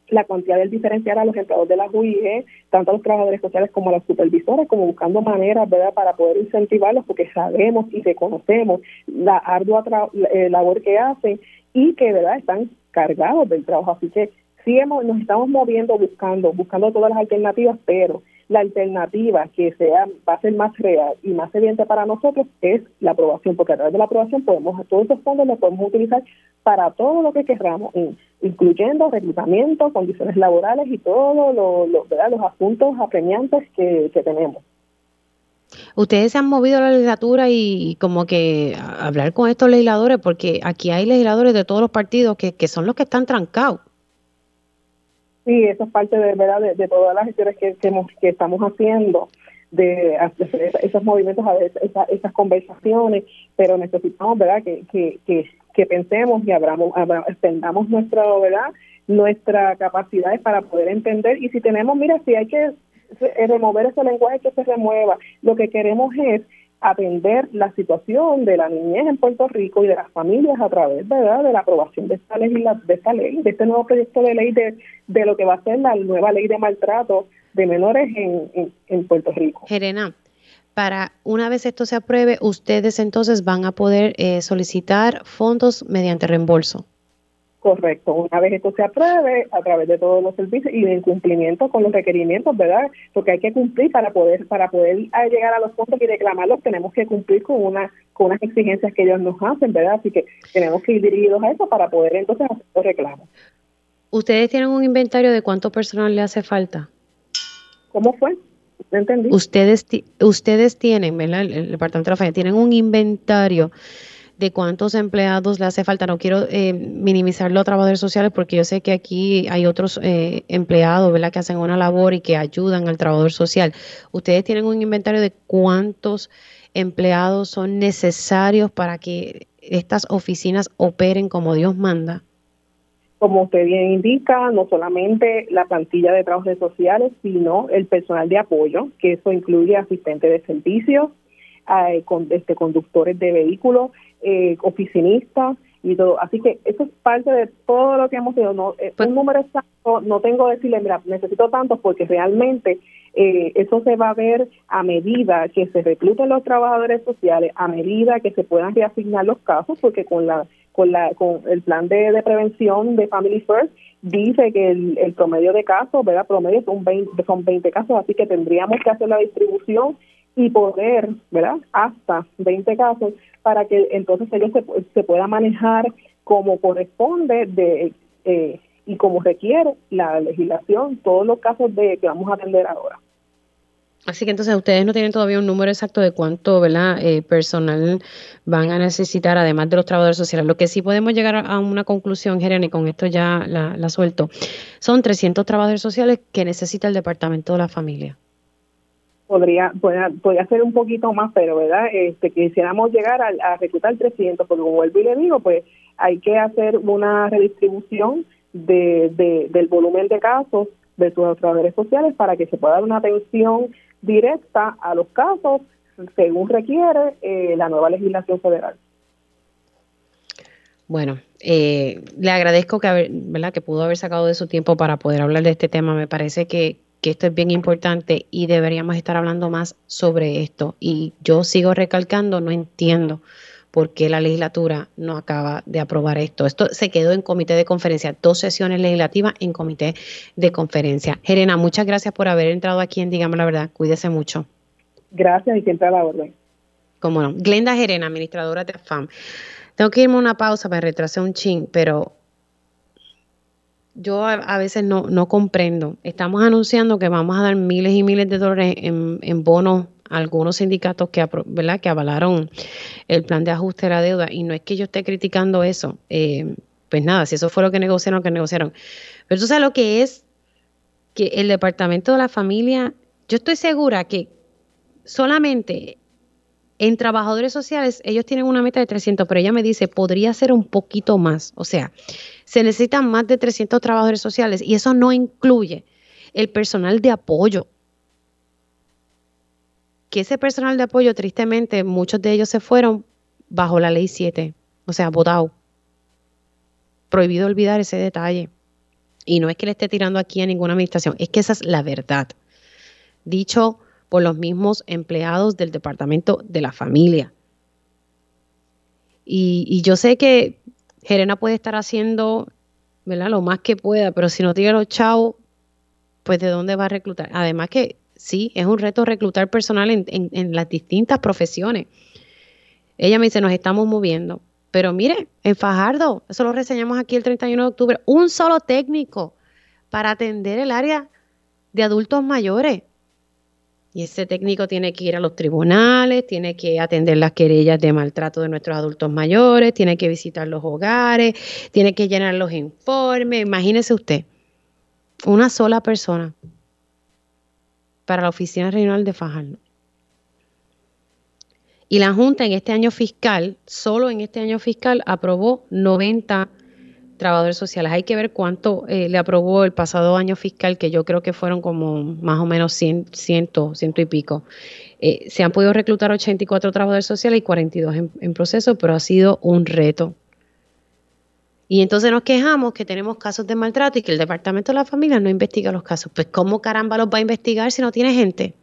S3: la cantidad del diferencial a los empleados de la UIG, tanto a los trabajadores sociales como a los supervisores, como buscando maneras, ¿verdad?, para poder incentivarlos, porque sabemos y reconocemos la ardua eh, labor que hacen y que, ¿verdad?, están cargados del trabajo. Así que sí hemos, nos estamos moviendo buscando, buscando todas las alternativas, pero la alternativa que sea va a ser más real y más evidente para nosotros es la aprobación, porque a través de la aprobación podemos, todos esos fondos los podemos utilizar para todo lo que queramos, incluyendo reclutamiento, condiciones laborales y todos lo, los asuntos apremiantes que, tenemos.
S1: Ustedes se han movido a la legislatura y, como que hablar con estos legisladores, porque aquí hay legisladores de todos los partidos que, que son los que están trancados.
S3: Sí, eso es parte de verdad de, todas las gestiones que, que, estamos haciendo de hacer esos movimientos, a esas, esas conversaciones, pero necesitamos, ¿verdad?, que, que, que, pensemos y abramos, extendamos nuestra, ¿verdad?, nuestras capacidades para poder entender y si tenemos, mira, si hay que remover ese lenguaje que se remueva, lo que queremos es atender la situación de la niñez en Puerto Rico y de las familias a través ¿verdad? de la aprobación de esta, ley, de esta ley, de este nuevo proyecto de ley de, de lo que va a ser la nueva ley de maltrato de menores en, en, Puerto Rico.
S1: Jerena, para una vez esto se apruebe, ustedes entonces van a poder eh, solicitar fondos mediante reembolso.
S3: Correcto. Una vez esto se apruebe a través de todos los servicios y en cumplimiento con los requerimientos, ¿verdad? Porque hay que cumplir para poder para poder llegar a los fondos y reclamarlos, tenemos que cumplir con una con unas exigencias que ellos nos hacen, ¿verdad? Así que tenemos que ir dirigidos a eso para poder entonces hacer los reclamos.
S1: ¿Ustedes tienen un inventario de cuánto personal le hace falta?
S3: ¿Cómo fue? ¿No entendí?
S1: Ustedes ustedes tienen, ¿verdad? El, el departamento de la familia tienen un inventario de cuántos empleados le hace falta. No quiero eh, minimizar los trabajadores sociales porque yo sé que aquí hay otros eh, empleados que hacen una labor y que ayudan al trabajador social. ¿Ustedes tienen un inventario de cuántos empleados son necesarios para que estas oficinas operen como Dios manda?
S3: Como usted bien indica, no solamente la plantilla de trabajadores sociales, sino el personal de apoyo, que eso incluye asistentes de servicios, eh, este, conductores de vehículos, eh, oficinistas y todo. Así que eso es parte de todo lo que hemos hecho. No, eh, pues un número exacto no tengo que decirle, mira, necesito tantos porque realmente eh, eso se va a ver a medida que se recluten los trabajadores sociales, a medida que se puedan reasignar los casos, porque con la con la con el plan de, de prevención de Family First dice que el, el promedio de casos, ¿verdad? Promedio son 20, son 20 casos, así que tendríamos que hacer la distribución y poder, ¿verdad? Hasta 20 casos para que entonces ellos se, se pueda manejar como corresponde de eh, y como requiere la legislación todos los casos de que vamos a atender ahora.
S1: Así que entonces ustedes no tienen todavía un número exacto de cuánto ¿verdad? Eh, personal van a necesitar, además de los trabajadores sociales. Lo que sí podemos llegar a una conclusión, Jeremy, con esto ya la, la suelto, son 300 trabajadores sociales que necesita el Departamento de la Familia
S3: podría, podría, ser un poquito más, pero verdad, este, quisiéramos llegar a, reclutar 300, porque como vuelvo y le digo, pues hay que hacer una redistribución de, del volumen de casos de sus trabajadores sociales para que se pueda dar una atención directa a los casos según requiere eh, la nueva legislación federal.
S1: Bueno, eh, le agradezco que, ¿verdad? que pudo haber sacado de su tiempo para poder hablar de este tema. Me parece que, que esto es bien importante y deberíamos estar hablando más sobre esto. Y yo sigo recalcando, no entiendo por qué la legislatura no acaba de aprobar esto. Esto se quedó en comité de conferencia, dos sesiones legislativas en comité de conferencia. Jerena, muchas gracias por haber entrado aquí en Digamos la Verdad. Cuídese mucho.
S3: Gracias y siempre a la orden.
S1: Cómo no. Glenda Jerena, administradora de FAM. Tengo que irme a una pausa para retrasar un chin, pero yo a, veces no, no, comprendo. Estamos anunciando que vamos a dar miles y miles de dólares en, en bonos a algunos sindicatos que, ¿verdad? que avalaron el plan de ajuste de la deuda. Y no es que yo esté criticando eso. Eh, pues nada, si eso fue lo que negociaron, que negociaron. Pero tú sabes lo que es que el Departamento de la Familia, yo estoy segura que solamente en trabajadores sociales, ellos tienen una meta de 300, pero ella me dice, podría ser un poquito más. O sea, se necesitan más de 300 trabajadores sociales y eso no incluye el personal de apoyo. Que ese personal de apoyo, tristemente, muchos de ellos se fueron bajo la ley 7, o sea, votado. Prohibido olvidar ese detalle. Y no es que le esté tirando aquí a ninguna administración, es que esa es la verdad. Dicho por los mismos empleados del Departamento de la Familia. Y, yo sé que Jerena puede estar haciendo lo más que pueda, pero si no tiene los chavos, pues de dónde va a reclutar. Además que sí, es un reto reclutar personal en, en las distintas profesiones. Ella me dice, nos estamos moviendo. Pero mire, en Fajardo, eso lo reseñamos aquí el 31 de octubre, un solo técnico para atender el área de adultos mayores. Y ese técnico tiene que ir a los tribunales, tiene que atender las querellas de maltrato de nuestros adultos mayores, tiene que visitar los hogares, tiene que llenar los informes. Imagínese usted, una sola persona para la Oficina Regional de Fajardo. Y la Junta en este año fiscal, solo en este año fiscal, aprobó 90 trabajadores sociales. Hay que ver cuánto eh, le aprobó el pasado año fiscal, que yo creo que fueron como más o menos 100, ciento, ciento y pico. Eh, se han podido reclutar 84 trabajadores sociales y 42 en, en proceso, pero ha sido un reto. Y entonces nos quejamos que tenemos casos de maltrato y que el Departamento de la Familia no investiga los casos. Pues ¿cómo caramba los va a investigar si no tiene gente?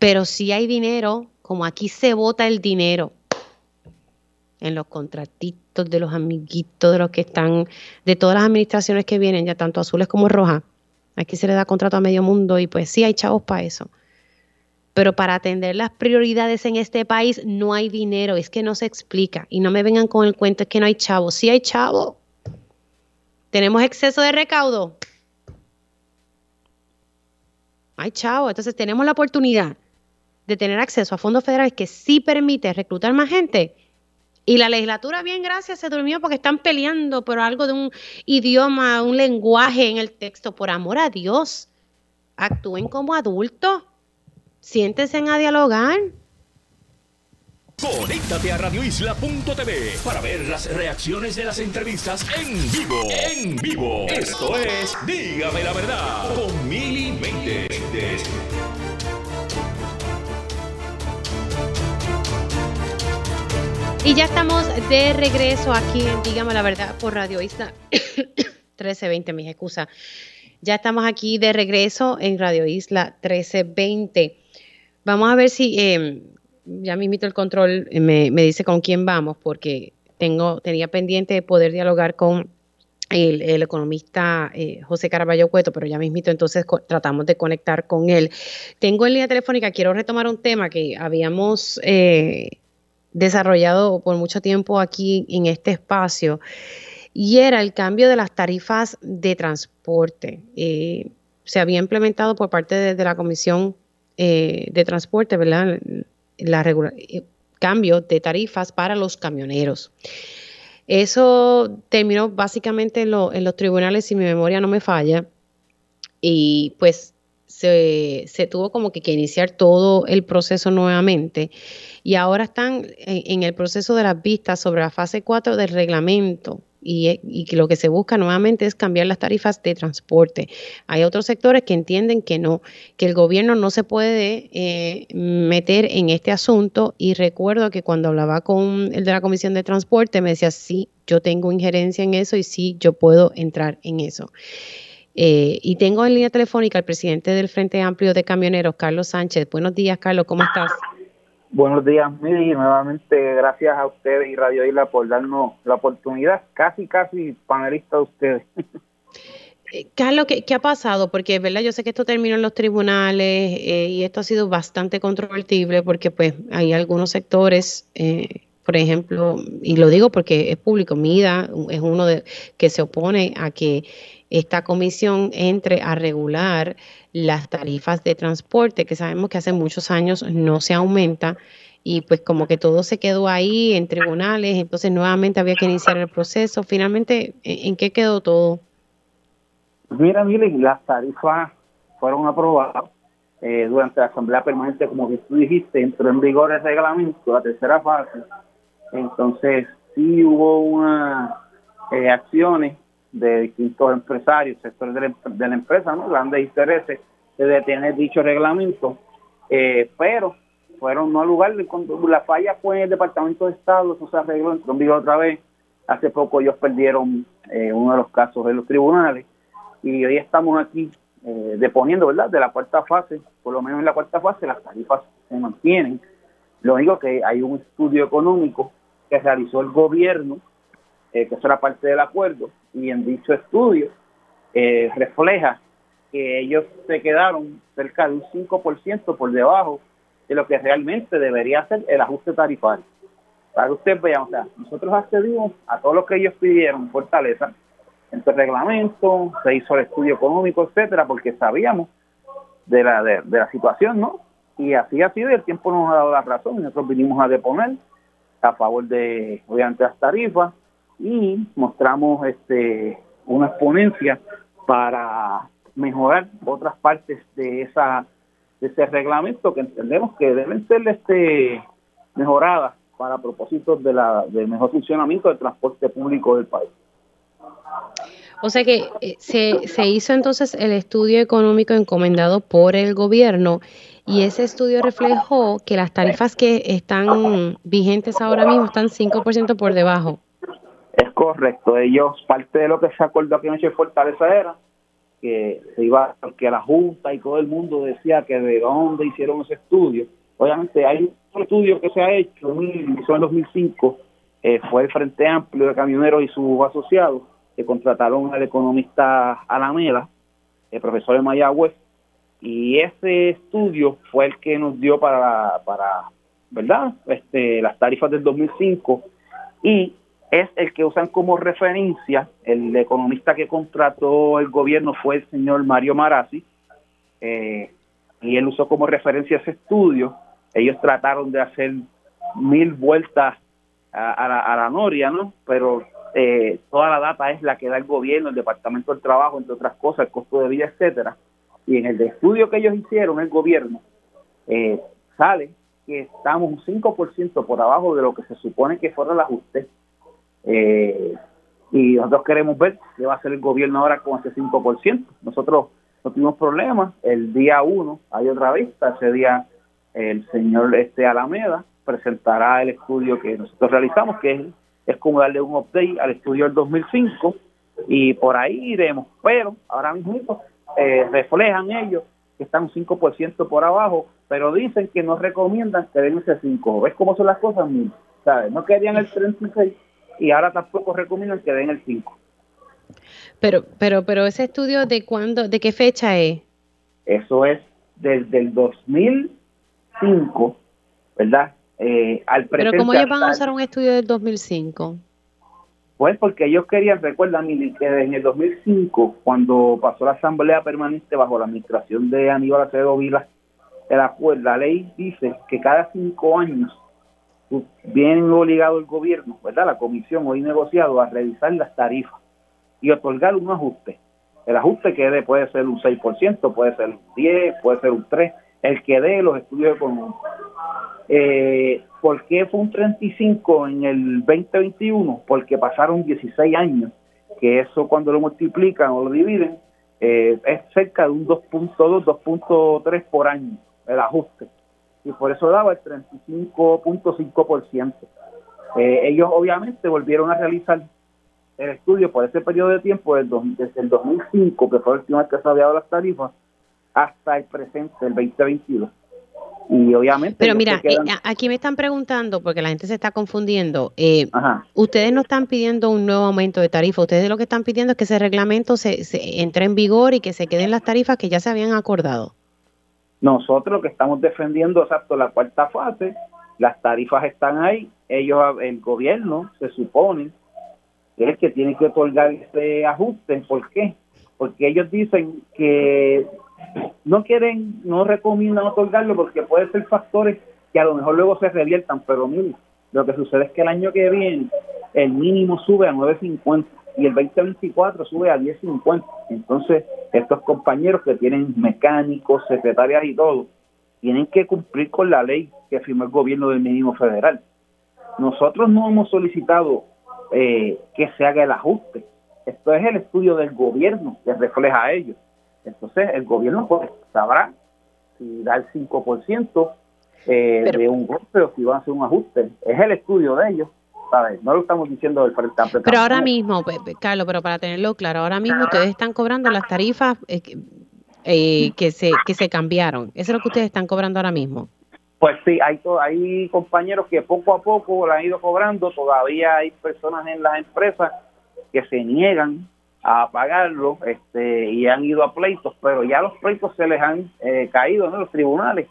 S1: Pero si hay dinero, como aquí se vota el dinero en los contratitos de los amiguitos, de los que están, de todas las administraciones que vienen, ya tanto azules como rojas. Aquí se le da contrato a medio mundo y pues sí hay chavos para eso. Pero para atender las prioridades en este país no hay dinero, es que no se explica. Y no me vengan con el cuento, es que no hay chavos. Sí hay chavos. Tenemos exceso de recaudo. Hay chavos. Entonces tenemos la oportunidad de tener acceso a fondos federales que sí permite reclutar más gente y la legislatura, bien, gracias, se durmió porque están peleando por algo de un idioma, un lenguaje en el texto. Por amor a Dios, actúen como adultos, siéntense a dialogar.
S5: Conéctate a radioisla.tv para ver las reacciones de las entrevistas en vivo. En vivo. Esto es Dígame la verdad con Mili Méndez.
S1: Y ya estamos de regreso aquí en Dígame la Verdad por Radio Isla 1320, mis excusas. Ya estamos aquí de regreso en Radio Isla 1320. Vamos a ver si, eh, ya me invito el control, me, dice con quién vamos, porque tengo, tenía pendiente de poder dialogar con el, economista eh, José Caraballo Cueto, pero ya mismito entonces tratamos de conectar con él. Tengo en línea telefónica, quiero retomar un tema que habíamos eh, desarrollado por mucho tiempo aquí en este espacio y era el cambio de las tarifas de transporte. Eh, se había implementado por parte de, la Comisión eh, de Transporte, ¿verdad? La eh, cambio de tarifas para los camioneros. Eso terminó básicamente en, los tribunales, si mi memoria no me falla, y pues se, se tuvo como que, que iniciar todo el proceso nuevamente y ahora están en, el proceso de las vistas sobre la fase 4 del reglamento y, que lo que se busca nuevamente es cambiar las tarifas de transporte. Hay otros sectores que entienden que no, que el gobierno no se puede eh, meter en este asunto y recuerdo que cuando hablaba con el de la Comisión de Transporte me decía, sí, yo tengo injerencia en eso y sí, yo puedo entrar en eso. Eh, y tengo en línea telefónica al presidente del Frente Amplio de Camioneros, Carlos Sánchez. Buenos días, Carlos, ¿cómo estás?
S6: Buenos días, Miri. Nuevamente, gracias a ustedes y Radio Isla por darnos la oportunidad. Casi, casi panelista de ustedes.
S1: Eh, Carlos, ¿qué, ha pasado? Porque, ¿verdad? Yo sé que esto terminó en los tribunales eh, y esto ha sido bastante controvertible porque, pues, hay algunos sectores, eh, por ejemplo, y lo digo porque es público, MIDA es uno de que se opone a que esta comisión entre a regular las tarifas de transporte, que sabemos que hace muchos años no se aumenta y pues como que todo se quedó ahí en tribunales, entonces nuevamente había que iniciar el proceso. Finalmente, ¿en qué quedó todo?
S6: Mira, miren, las tarifas fueron aprobadas eh, durante la Asamblea Permanente, como tú dijiste, entró en vigor el reglamento, la tercera fase. Entonces, sí hubo unas eh, acciones de distintos empresarios, sectores de la, empresa, ¿no? grandes intereses, de detener dicho reglamento, eh, pero fueron no al lugar, la falla fue en el Departamento de Estado, eso se arregló, entró en vigor otra vez. Hace poco ellos perdieron uno de los casos en los tribunales y hoy estamos aquí eh, deponiendo, ¿verdad?, de la cuarta fase, por lo menos en la cuarta fase las tarifas se mantienen. Lo único que hay un estudio económico que realizó el gobierno, eh, que será parte del acuerdo, y en dicho estudio eh, refleja que ellos se quedaron cerca de un 5% por debajo de lo que realmente debería ser el ajuste tarifario. Para que ustedes vean, o sea, nosotros accedimos a todo lo que ellos pidieron, Fortaleza, en el reglamento, se hizo el estudio económico, etcétera, porque sabíamos de la, de, la situación, ¿no? Y así ha sido y el tiempo nos ha dado la razón. Nosotros vinimos a deponer a favor de, obviamente, las tarifas y mostramos este una exponencia para mejorar otras partes de esa de ese reglamento que entendemos que deben ser este mejoradas para propósitos de la del mejor funcionamiento del transporte público del país.
S1: O sea que eh, se, se hizo entonces el estudio económico encomendado por el gobierno y ese estudio reflejó que las tarifas que están vigentes ahora mismo están 5% por debajo.
S6: Correcto. Ellos, parte de lo que se acordó aquí en Fortaleza era que se iba, que la Junta y todo el mundo decía que de dónde hicieron ese estudio. Obviamente hay un estudio que se ha hecho, en 2005, eh, fue el Frente Amplio de Camioneros y sus asociados, que contrataron al economista Alameda, el profesor de Mayagüez, y ese estudio fue el que nos dio para, para ¿verdad? Este, las tarifas del 2005 y es el que usan como referencia. El economista que contrató el gobierno fue el señor Mario Marazzi eh, y él usó como referencia ese estudio. Ellos trataron de hacer mil vueltas a, la, a la noria, ¿no? Pero eh, toda la data es la que da el gobierno, el Departamento del Trabajo, entre otras cosas, el costo de vida, etcétera. Y en el estudio que ellos hicieron, el gobierno, eh, sale que estamos un 5% por abajo de lo que se supone que fuera el ajuste. Eh, y nosotros queremos ver qué va a hacer el gobierno ahora con ese 5%. Nosotros no tuvimos problemas. El día 1 hay otra vista. Ese día el señor este Alameda presentará el estudio que nosotros realizamos, que es es como darle un update al estudio del 2005 y por ahí iremos. Pero ahora mismo eh, reflejan ellos que están un 5% por abajo, pero dicen que no recomiendan que den ese 5. ¿Ves cómo son las cosas? ¿Sabes? No querían el 36 y ahora tampoco recomiendan que den el 5.
S1: Pero, pero, pero ese estudio de cuándo, de qué fecha es?
S6: Eso es desde el 2005, ¿verdad? Eh, al
S1: Pero ¿cómo ellos van a usar un estudio del 2005?
S6: Pues porque ellos querían, recuerdan, que en el 2005, cuando pasó la Asamblea Permanente bajo la administración de Aníbal Acevedo Vila, la, la ley dice que cada cinco años viene obligado el gobierno, ¿verdad? La comisión hoy negociado a revisar las tarifas y otorgar un ajuste. El ajuste que dé puede ser un 6%, puede ser un 10, puede ser un 3, el que dé los estudios económicos. Eh, ¿Por qué fue un 35 en el 2021? Porque pasaron 16 años, que eso cuando lo multiplican o lo dividen, eh, es cerca de un 2.2, 2.3 por año el ajuste. Y por eso daba el 35.5%. Eh, ellos obviamente volvieron a realizar el estudio por ese periodo de tiempo desde el 2005, que fue el último que se había dado las tarifas, hasta el presente, el 2022. Y obviamente...
S1: Pero mira, eh, aquí me están preguntando, porque la gente se está confundiendo, eh, ustedes no están pidiendo un nuevo aumento de tarifa, ustedes lo que están pidiendo es que ese reglamento se, se entre en vigor y que se queden las tarifas que ya se habían acordado.
S6: Nosotros que estamos defendiendo, exacto, la cuarta fase, las tarifas están ahí, ellos, el gobierno, se supone, es el que tiene que otorgar ese ajuste. ¿Por qué? Porque ellos dicen que no quieren, no recomiendan otorgarlo porque puede ser factores que a lo mejor luego se reviertan, pero mire, lo que sucede es que el año que viene el mínimo sube a 9.50 y el 2024 sube a 10.50. Entonces, estos compañeros que tienen mecánicos, secretarias y todo, tienen que cumplir con la ley que firmó el gobierno del mínimo federal. Nosotros no hemos solicitado eh, que se haga el ajuste. Esto es el estudio del gobierno que refleja a ellos. Entonces, el gobierno pues, sabrá si da el 5% eh, de un golpe o si va a hacer un ajuste. Es el estudio de ellos. No lo estamos diciendo del Frente
S1: Pero ahora mismo, Carlos, pero para tenerlo claro, ahora mismo ustedes están cobrando las tarifas eh, eh, que, se, que se cambiaron. Eso es lo que ustedes están cobrando ahora mismo.
S6: Pues sí, hay, hay compañeros que poco a poco la han ido cobrando, todavía hay personas en las empresas que se niegan a pagarlo este, y han ido a pleitos, pero ya los pleitos se les han eh, caído en los tribunales.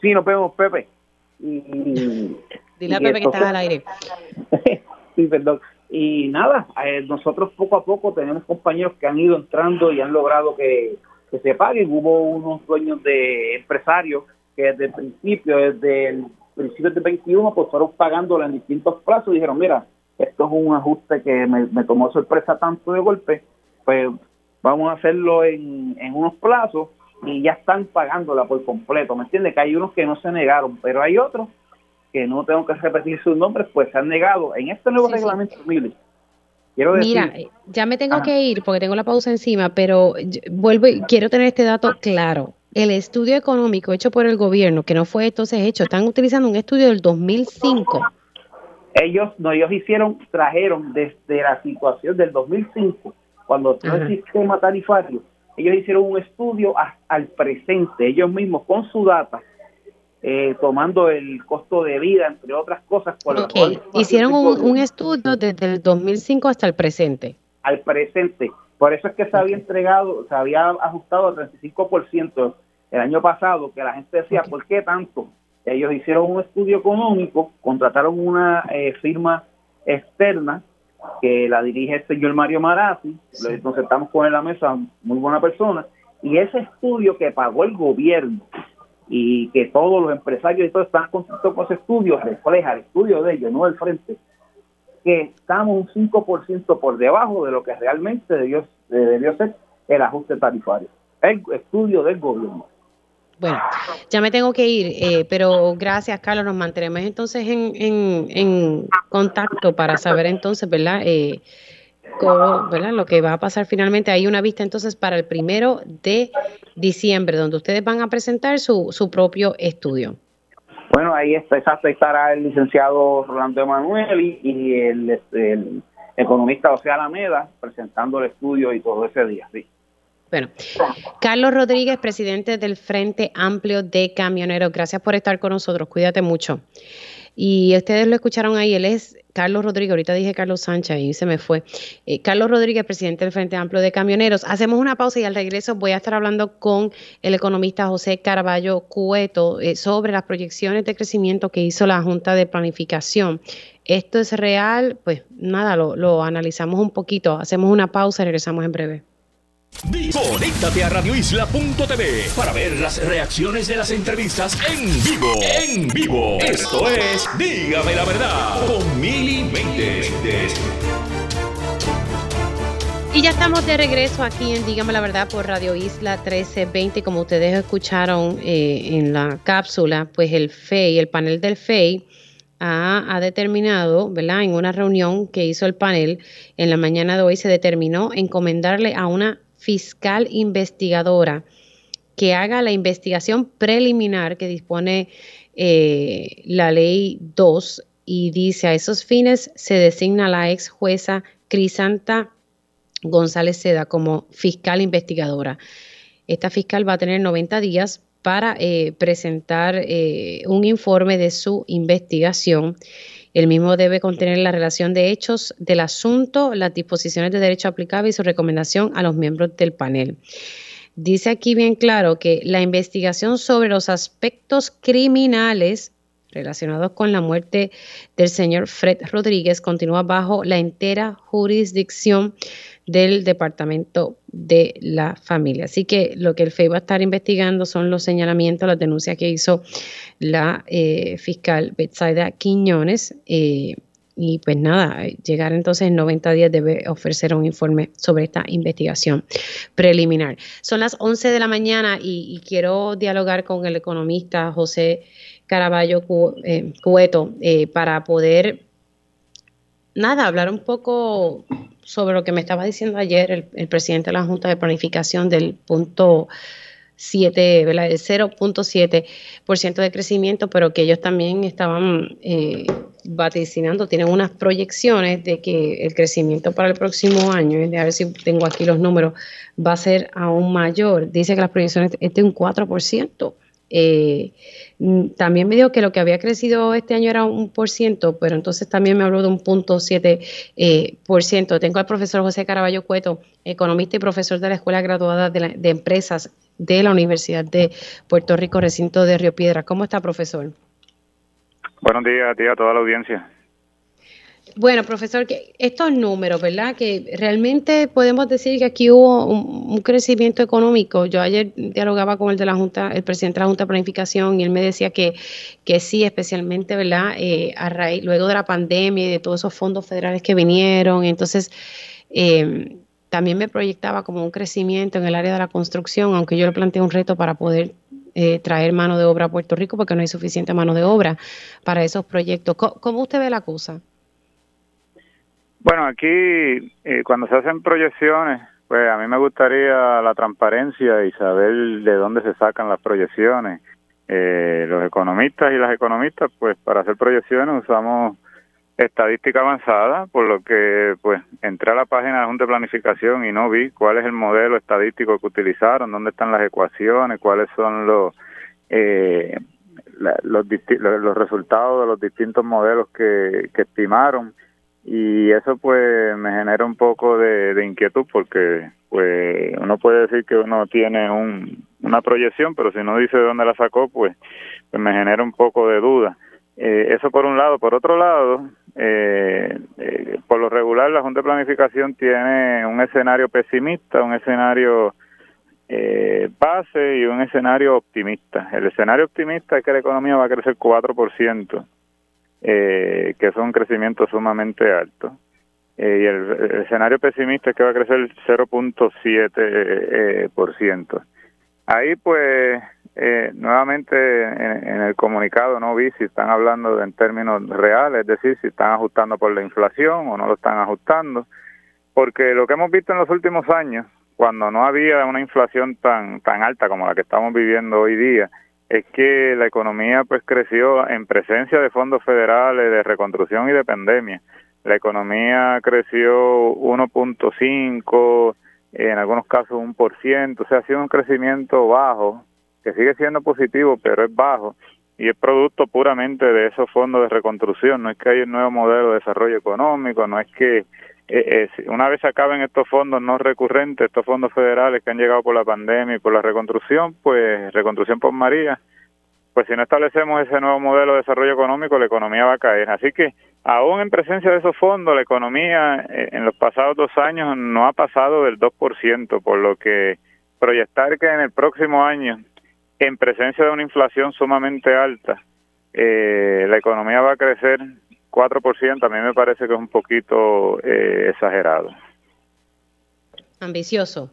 S6: sí, nos vemos, Pepe. Y,
S1: Dile a Pepe que estás al aire.
S6: sí, perdón. Y nada, eh, nosotros poco a poco tenemos compañeros que han ido entrando y han logrado que, se paguen. Hubo unos dueños de empresarios que desde el principio, desde el principio del 21, pues fueron pagándola en distintos plazos dijeron, mira, esto es un ajuste que me, tomó sorpresa tanto de golpe, pues vamos a hacerlo en, en unos plazos y ya están pagándola por completo, ¿me entiendes? Que hay unos que no se negaron, pero hay otros que no tengo que repetir sus nombres, pues se han negado en este nuevo reglamento,
S1: Quiero decir, Mira, ya me tengo que ir porque tengo la pausa encima, pero vuelvo y quiero tener este dato claro. El estudio económico hecho por el gobierno, que no fue entonces hecho, están utilizando un estudio del 2005.
S6: Ellos, no, ellos hicieron, trajeron desde la situación del 2005, cuando todo el sistema tarifario, ellos hicieron un estudio al presente, ellos mismos con su data, eh, tomando el costo de vida, entre otras cosas. Por
S1: Hicieron un, estudio desde el 2005 hasta el presente.
S6: Al presente. Por eso es que se había entregado, se había ajustado al 35% el año pasado, que la gente decía, ¿por qué tanto? Ellos hicieron un estudio económico, contrataron una eh, firma externa que la dirige el señor Mario Marazzi, nos sentamos con él en la mesa, muy buena persona, y ese estudio que pagó el gobierno y que todos los empresarios y todo están contentos con ese estudio, refleja el estudio de ellos, no del frente, que estamos un 5% por debajo de lo que realmente debió, debió ser el ajuste tarifario. El estudio del gobierno.
S1: Bueno, ya me tengo que ir, eh, pero gracias, Carlos. Nos mantenemos entonces en, en, en contacto para saber entonces, ¿verdad? Eh, ¿verdad? Lo que va a pasar finalmente. Hay una vista entonces para el primero de diciembre, donde ustedes van a presentar su, su propio estudio.
S6: Bueno, ahí está, exacto, estará el licenciado Rolando Emanuel y, el, este, el, economista José Alameda presentando el estudio y todo ese día, sí.
S1: Bueno, Carlos Rodríguez, presidente del Frente Amplio de Camioneros, gracias por estar con nosotros, cuídate mucho. Y ustedes lo escucharon ahí, él es Carlos Rodríguez, ahorita dije Carlos Sánchez y se me fue. Eh, Carlos Rodríguez, presidente del Frente Amplio de Camioneros. Hacemos una pausa y al regreso voy a estar hablando con el economista José Carballo Cueto eh, sobre las proyecciones de crecimiento que hizo la Junta de Planificación. ¿Esto es real? Pues nada, lo, lo analizamos un poquito. Hacemos una pausa y regresamos en breve.
S5: Conéctate a radioisla.tv para ver las reacciones de las entrevistas en vivo. En vivo. Esto es Dígame la verdad con Mili
S1: Y ya estamos de regreso aquí en Dígame la verdad por Radio Isla 1320. Como ustedes escucharon eh, en la cápsula, pues el FEI, el panel del FEI, ha, determinado, ¿verdad? En una reunión que hizo el panel en la mañana de hoy, se determinó encomendarle a una fiscal investigadora que haga la investigación preliminar que dispone eh, la ley 2 y dice a esos fines se designa la ex jueza Crisanta González Seda como fiscal investigadora. Esta fiscal va a tener 90 días para eh, presentar eh, un informe de su investigación. El mismo debe contener la relación de hechos del asunto, las disposiciones de derecho aplicable y su recomendación a los miembros del panel. Dice aquí bien claro que la investigación sobre los aspectos criminales relacionados con la muerte del señor Fred Rodríguez continúa bajo la entera jurisdicción del Departamento de la Familia. Así que lo que el FEI va a estar investigando son los señalamientos, las denuncias que hizo la eh, fiscal Betsaida Quiñones. Eh, y pues nada, llegar entonces en 90 días debe ofrecer un informe sobre esta investigación preliminar. Son las 11 de la mañana y, quiero dialogar con el economista José Caraballo eh, Cueto para poder, nada, hablar un poco sobre lo que me estaba diciendo ayer el, presidente de la Junta de Planificación del punto 7, ¿verdad? El 0.7% de crecimiento, pero que ellos también estaban eh, vaticinando, tienen unas proyecciones de que el crecimiento para el próximo año, a ver si tengo aquí los números, va a ser aún mayor. Dice que las proyecciones es de un 4%. Eh, mm, también me dijo que lo que había crecido este año era un por ciento, pero entonces también me habló de un punto siete eh, por ciento. Tengo al profesor José Caraballo Cueto, economista y profesor de la Escuela Graduada de, de Empresas de la Universidad de Puerto Rico, recinto de Río Piedra. ¿Cómo está, profesor?
S7: Buenos días a ti a toda la audiencia.
S1: Bueno, profesor, que estos números, ¿verdad? Que realmente podemos decir que aquí hubo un, crecimiento económico. Yo ayer dialogaba con el de la Junta, el presidente de la Junta de Planificación, y él me decía que, que sí, especialmente, ¿verdad? Eh, a raíz, luego de la pandemia y de todos esos fondos federales que vinieron, entonces eh, también me proyectaba como un crecimiento en el área de la construcción, aunque yo le planteé un reto para poder eh, traer mano de obra a Puerto Rico porque no hay suficiente mano de obra para esos proyectos. cómo usted ve la cosa?
S7: Bueno, aquí eh, cuando se hacen proyecciones, pues a mí me gustaría la transparencia y saber de dónde se sacan las proyecciones. Eh, los economistas y las economistas, pues para hacer proyecciones usamos estadística avanzada, por lo que pues entré a la página de Junta de Planificación y no vi cuál es el modelo estadístico que utilizaron, dónde están las ecuaciones, cuáles son los eh, los, los resultados de los distintos modelos que estimaron y eso pues me genera un poco de, inquietud porque pues uno puede decir que uno tiene un, una proyección pero si no dice de dónde la sacó pues, pues me genera un poco de duda. Eh, eso por un lado. Por otro lado eh, eh, por lo regular la Junta de Planificación tiene un escenario pesimista un escenario base y un escenario optimista. El escenario optimista es que la economía va a crecer 4% eh, que es un crecimiento sumamente alto. Eh, y el, escenario pesimista es que va a crecer 0.7%. Eh, por ciento. Ahí pues eh, nuevamente en, el comunicado no vi si están hablando en términos reales, es decir, si están ajustando por la inflación o no lo están ajustando, porque lo que hemos visto en los últimos años, cuando no había una inflación tan tan alta como la que estamos viviendo hoy día, es que la economía pues creció en presencia de fondos federales de reconstrucción y de pandemia. La economía creció 1.5, en algunos casos un por ciento, o sea, ha sido un crecimiento bajo, que sigue siendo positivo, pero es bajo y es producto puramente de esos fondos de reconstrucción. No es que haya un nuevo modelo de desarrollo económico, no es que eh, eh, una vez acaben estos fondos no recurrentes, estos fondos federales que han llegado por la pandemia y por la reconstrucción, pues reconstrucción por María, pues si no establecemos ese nuevo modelo de desarrollo económico, la economía va a caer. Así que aún en presencia de esos fondos, la economía eh, en los pasados dos años no ha pasado del 2%, por lo que proyectar que en el próximo año, en presencia de una inflación sumamente alta, la economía va a crecer 4% a mí me parece que es un poquito eh, exagerado.
S1: Ambicioso.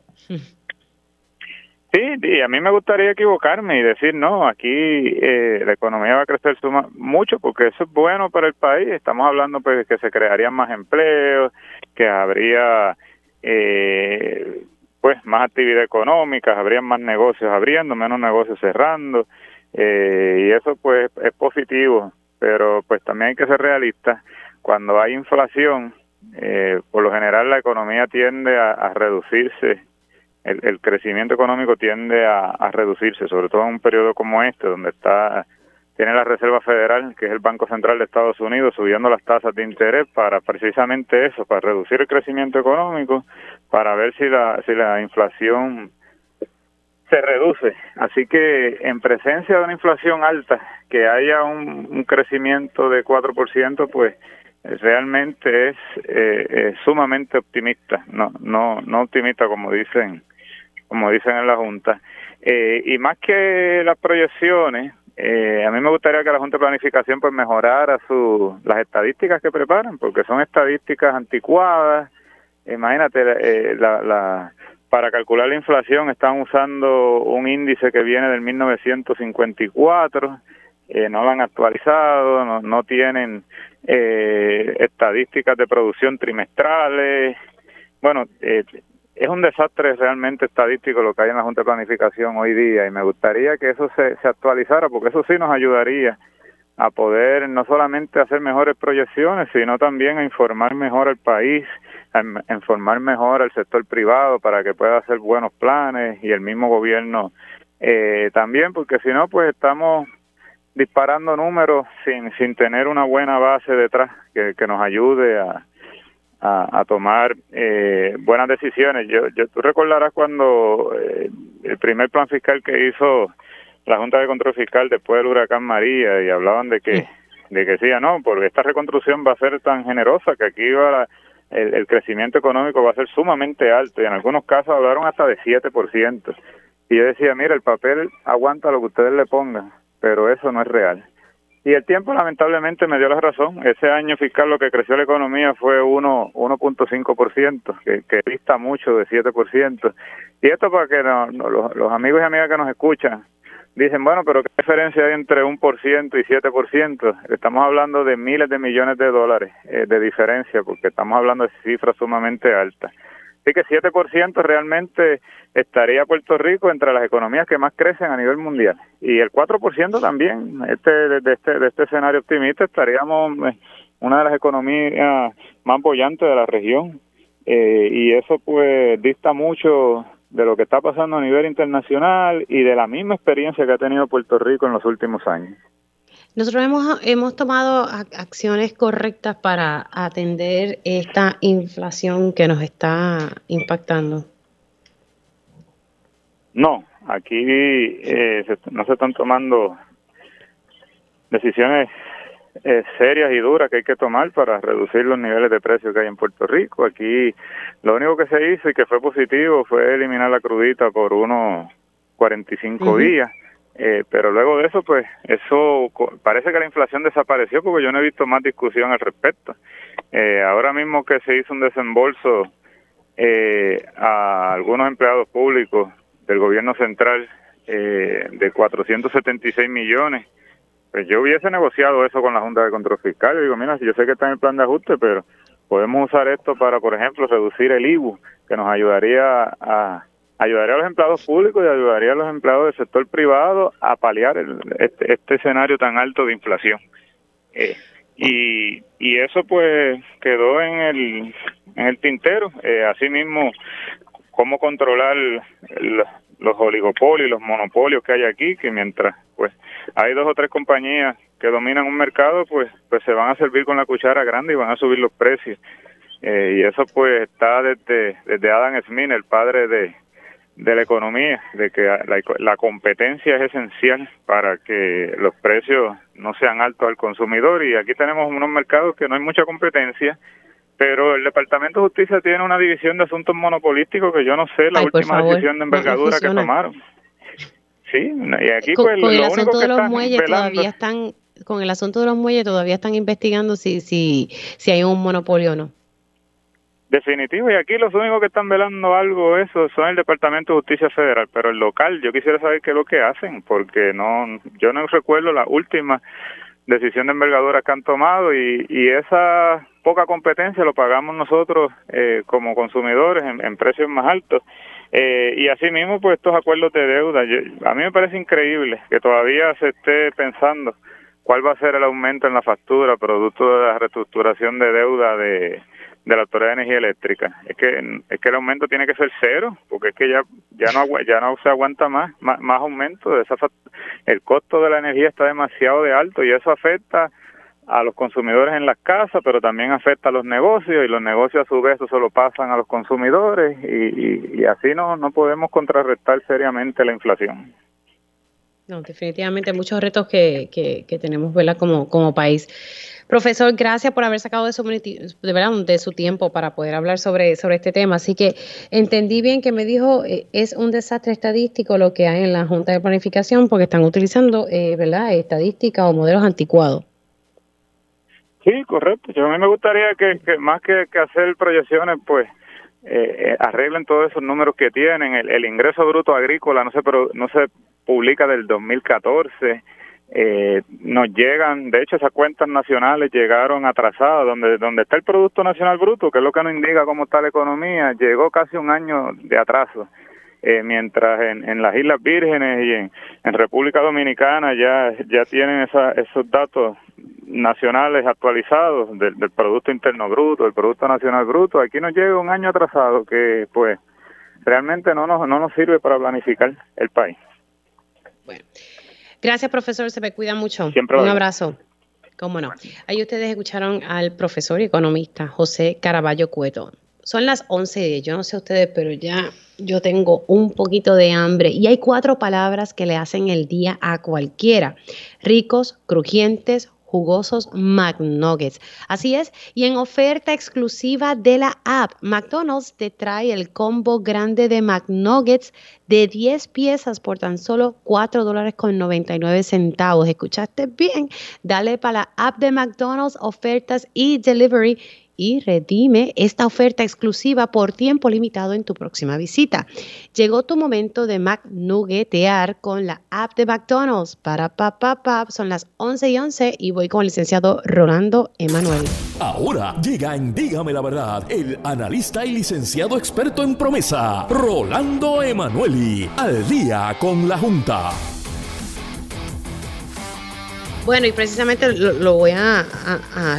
S7: Sí, y a mí me gustaría equivocarme y decir, no, aquí eh, la economía va a crecer suma mucho porque eso es bueno para el país. Estamos hablando pues que se crearían más empleos, que habría eh, pues más actividad económica, habría más negocios abriendo, menos negocios cerrando, y eso pues es positivo pero pues también hay que ser realistas. Cuando hay inflación, eh, por lo general la economía tiende a, reducirse, el, crecimiento económico tiende a, reducirse, sobre todo en un periodo como este, donde está tiene la Reserva Federal, que es el Banco Central de Estados Unidos, subiendo las tasas de interés para precisamente eso, para reducir el crecimiento económico, para ver si la, si la inflación se reduce. Así que en presencia de una inflación alta, que haya un, crecimiento de 4%, pues realmente es eh, sumamente optimista, no, no, no optimista como dicen, como dicen en la Junta. Eh, y más que las proyecciones, eh, a mí me gustaría que la Junta de Planificación pues mejorara su, las estadísticas que preparan, porque son estadísticas anticuadas. Imagínate, eh, la, la, para calcular la inflación están usando un índice que viene del 1954, eh, no lo han actualizado, no, no tienen eh, estadísticas de producción trimestrales. Bueno, eh, es un desastre realmente estadístico lo que hay en la Junta de Planificación hoy día y me gustaría que eso se, se actualizara porque eso sí nos ayudaría a poder no solamente hacer mejores proyecciones, sino también a informar mejor al país, a informar mejor al sector privado para que pueda hacer buenos planes y el mismo gobierno eh, también, porque si no, pues estamos disparando números sin, sin tener una buena base detrás que, que nos ayude a, a, tomar eh, buenas decisiones. Yo, yo, tú recordarás cuando eh, el primer plan fiscal que hizo la Junta de Control Fiscal después del huracán María y hablaban de que de que decía no, porque esta reconstrucción va a ser tan generosa que aquí va el, crecimiento económico va a ser sumamente alto y en algunos casos hablaron hasta de 7%. Y yo decía, mira, el papel aguanta lo que ustedes le pongan, pero eso no es real. Y el tiempo lamentablemente me dio la razón. Ese año fiscal lo que creció la economía fue 1.5%, que, que dista mucho de 7%. Y esto para que no, los, los, amigos y amigas que nos escuchan dicen, bueno, pero ¿qué diferencia hay entre 1% y 7%? Estamos hablando de miles de millones de dólares eh, de diferencia, porque estamos hablando de cifras sumamente altas. Así que 7% realmente estaría Puerto Rico entre las economías que más crecen a nivel mundial. Y el 4% también, este, de, este, de este escenario optimista, estaríamos eh, una de las economías más bollantes de la región. Eh, y eso pues dista mucho de lo que está pasando a nivel internacional y de la misma experiencia que ha tenido Puerto Rico en los últimos años.
S1: Nosotros hemos, hemos tomado acciones correctas para atender esta inflación que nos está impactando.
S7: No, aquí eh, no se están tomando decisiones eh, serias y duras que hay que tomar para reducir los niveles de precios que hay en Puerto Rico. Aquí lo único que se hizo y que fue positivo fue eliminar la crudita por unos 45 días. Eh, pero luego de eso, pues eso parece que la inflación desapareció porque yo no he visto más discusión al respecto. Eh, ahora mismo que se hizo un desembolso eh, a algunos empleados públicos del gobierno central eh, de 476 millones. Pues yo hubiese negociado eso con la Junta de Control Fiscal. Yo digo, mira, yo sé que está en el plan de ajuste, pero podemos usar esto para, por ejemplo, reducir el IBU, que nos ayudaría a ayudaría a los empleados públicos y ayudaría a los empleados del sector privado a paliar este, este, escenario tan alto de inflación. Eh, y, y eso pues quedó en el, en el tintero. Eh, asimismo, cómo controlar los oligopolios, los monopolios que hay aquí, que mientras pues hay dos o tres compañías que dominan un mercado, pues pues se van a servir con la cuchara grande y van a subir los precios. Eh, y eso pues está desde, desde Adam Smith, el padre de, de la economía, de que la, la, competencia es esencial para que los precios no sean altos al consumidor y aquí tenemos unos mercados que no hay mucha competencia pero el Departamento de Justicia tiene una división de asuntos monopolísticos que yo no sé la última decisión de envergadura que tomaron. Sí, y aquí
S1: con,
S7: pues
S1: el asunto de los muelles todavía están con el asunto de los muelles todavía están investigando si si si hay un monopolio o no.
S7: Definitivo, y aquí los únicos que están velando algo eso son el Departamento de Justicia Federal, pero el local yo quisiera saber qué es lo que hacen, porque no yo no recuerdo la última decisión de envergadura que han tomado y, y esa poca competencia lo pagamos nosotros eh, como consumidores en, precios más altos. Eh, y asimismo, pues estos acuerdos de deuda, a mí me parece increíble que todavía se esté pensando cuál va a ser el aumento en la factura producto de la reestructuración de deuda de, de la Autoridad de Energía Eléctrica. Es que es que el aumento tiene que ser cero, porque es que ya ya no ya no se aguanta más más, más aumento de esa el costo de la energía está demasiado de alto y eso afecta a los consumidores en las casas, pero también afecta a los negocios y los negocios a su vez eso solo pasan a los consumidores y, y, así no, no podemos contrarrestar seriamente la inflación.
S1: No, definitivamente muchos retos que, que, tenemos ¿verdad? Como, como país. Profesor, gracias por haber sacado de su, de, verdad, de su tiempo para poder hablar sobre, sobre este tema. Así que entendí bien que me dijo, eh, es un desastre estadístico lo que hay en la Junta de Planificación porque están utilizando eh, ¿verdad? estadística o modelos anticuados.
S7: Sí, correcto. Yo a mí me gustaría que, más que, hacer proyecciones, pues eh, arreglen todos esos números que tienen. El, el ingreso bruto agrícola no se, no se publica del 2014 eh, nos llegan, de hecho esas cuentas nacionales llegaron atrasadas, donde, donde está el Producto Nacional Bruto, que es lo que nos indica cómo está la economía, llegó casi un año de atraso. Eh, mientras en, en, las Islas Vírgenes y en, en República Dominicana ya, ya tienen esa, esos datos nacionales actualizados del, del, Producto Interno Bruto, del Producto Nacional Bruto, aquí nos llega un año atrasado que pues realmente no nos, no nos sirve para planificar el país.
S1: Bueno. Gracias, profesor. Se me cuida mucho. Un abrazo. Cómo no. Ahí ustedes escucharon al profesor y economista José Caraballo Cueto. Son las 11 yo no sé ustedes, pero ya yo tengo un poquito de hambre y hay cuatro palabras que le hacen el día a cualquiera. Ricos, crujientes, jugosos McNuggets. Así es, y en oferta exclusiva de la app, McDonald's te trae el combo grande de McNuggets de 10 piezas por tan solo 4 dólares con 99 centavos. ¿Escuchaste bien? Dale para la app de McDonald's, ofertas y delivery y redime esta oferta exclusiva por tiempo limitado en tu próxima visita. Llegó tu momento de McNuggetear con la app de McDonald's. Para pa, pa, pa, son las 11 y 11 y voy con el licenciado Rolando Emanuel.
S5: Ahora llega en Dígame la Verdad el analista y licenciado experto en promesa, Rolando Emanueli, al día con la Junta.
S1: Bueno, y precisamente lo, voy a,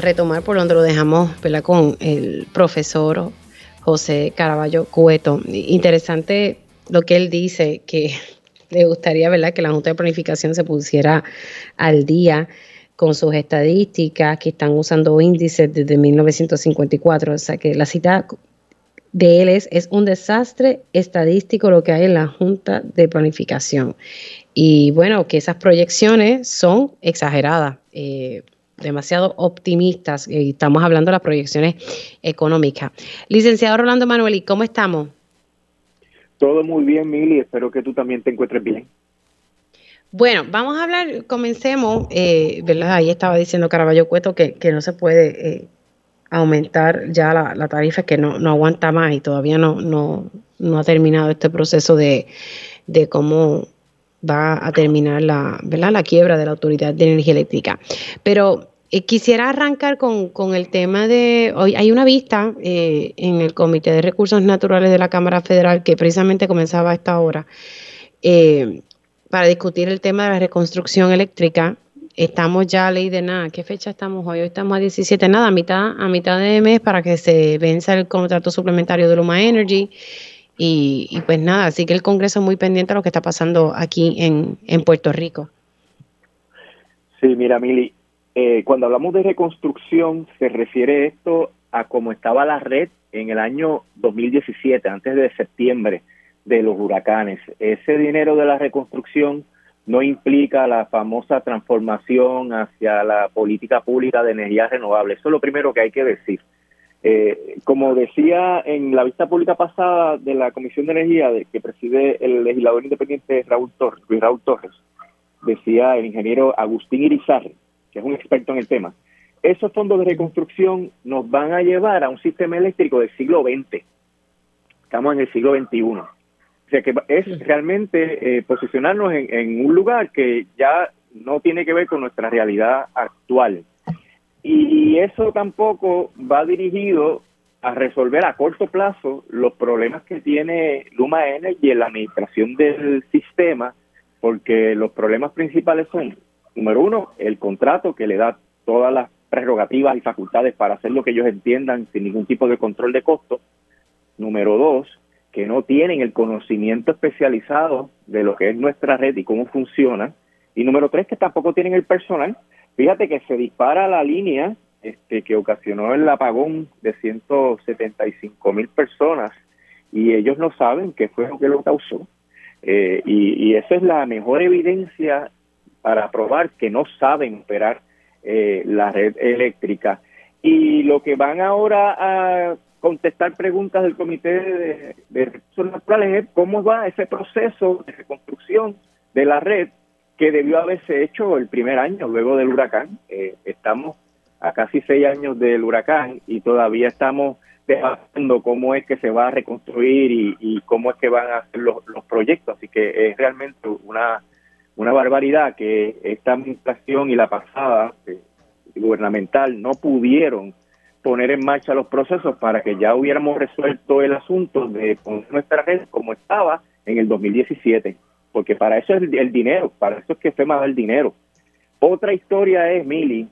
S1: retomar por donde lo dejamos ¿verdad? con el profesor José Caraballo Cueto. Interesante lo que él dice, que le gustaría ¿verdad? que la Junta de Planificación se pusiera al día con sus estadísticas, que están usando índices desde 1954. O sea que la cita de él es, es un desastre estadístico lo que hay en la Junta de Planificación. Y bueno, que esas proyecciones son exageradas, eh, demasiado optimistas. y estamos hablando de las proyecciones económicas. Licenciado Rolando Manueli, ¿cómo estamos?
S8: Todo muy bien, Mili. Espero que tú también te encuentres bien.
S1: Bueno, vamos a hablar, comencemos, eh, ¿verdad? Ahí estaba diciendo Caraballo Cueto que, que no se puede eh, aumentar ya la, tarifa, que no, no aguanta más y todavía no, no, no ha terminado este proceso de, de cómo va a terminar la, ¿verdad? la quiebra de la Autoridad de Energía Eléctrica. Pero eh, quisiera arrancar con, el tema de, hoy hay una vista eh, en el Comité de Recursos Naturales de la Cámara Federal que precisamente comenzaba a esta hora eh, para discutir el tema de la reconstrucción eléctrica. Estamos ya ley de nada. ¿Qué fecha estamos hoy? Hoy estamos a 17, nada, a mitad, a mitad de mes para que se venza el contrato suplementario de Luma Energy. Y, pues nada, así que el Congreso es muy pendiente a lo que está pasando aquí en, en Puerto Rico.
S8: Sí, mira, Mili, eh, cuando hablamos de reconstrucción, se refiere esto a cómo estaba la red en el año 2017, antes de septiembre de los huracanes. Ese dinero de la reconstrucción no implica la famosa transformación hacia la política pública de energía renovable. Eso es lo primero que hay que decir. Eh, como decía en la vista pública pasada de la Comisión de Energía de, que preside el legislador independiente Raúl Torres, Luis Raúl Torres, decía el ingeniero Agustín Irizarre, que es un experto en el tema, esos fondos de reconstrucción nos van a llevar a un sistema eléctrico del siglo XX. Estamos en el siglo XXI. O sea que es realmente eh, posicionarnos en, en un lugar que ya no tiene que ver con nuestra realidad actual. Y eso tampoco va dirigido a resolver a corto plazo los problemas que tiene Luma Energy en la administración del sistema, porque los problemas principales son número uno, el contrato que le da todas las prerrogativas y facultades para hacer lo que ellos entiendan sin ningún tipo de control de costo. Número dos, que no tienen el conocimiento especializado de lo que es nuestra red y cómo funciona. Y número tres, que tampoco tienen el personal. Fíjate que se dispara la línea este, que ocasionó el apagón de 175 mil personas y ellos no saben qué fue lo que lo causó. Eh, y, y esa es la mejor evidencia para probar que no saben operar eh, la red eléctrica. Y lo que van ahora a contestar preguntas del Comité de, Recursos Naturales es cómo va ese proceso de reconstrucción de la red que debió haberse hecho el primer año luego del huracán. Eh, estamos a casi seis años del huracán y todavía estamos debatiendo cómo es que se va a reconstruir y, cómo es que van a hacer los, los proyectos. Así que es realmente una una barbaridad que esta administración y la pasada eh, gubernamental no pudieron poner en marcha los procesos para que ya hubiéramos resuelto el asunto de poner nuestra red como estaba en el 2017, porque para eso es el, dinero, para eso es que FEMA da el dinero. Otra historia es, Mili,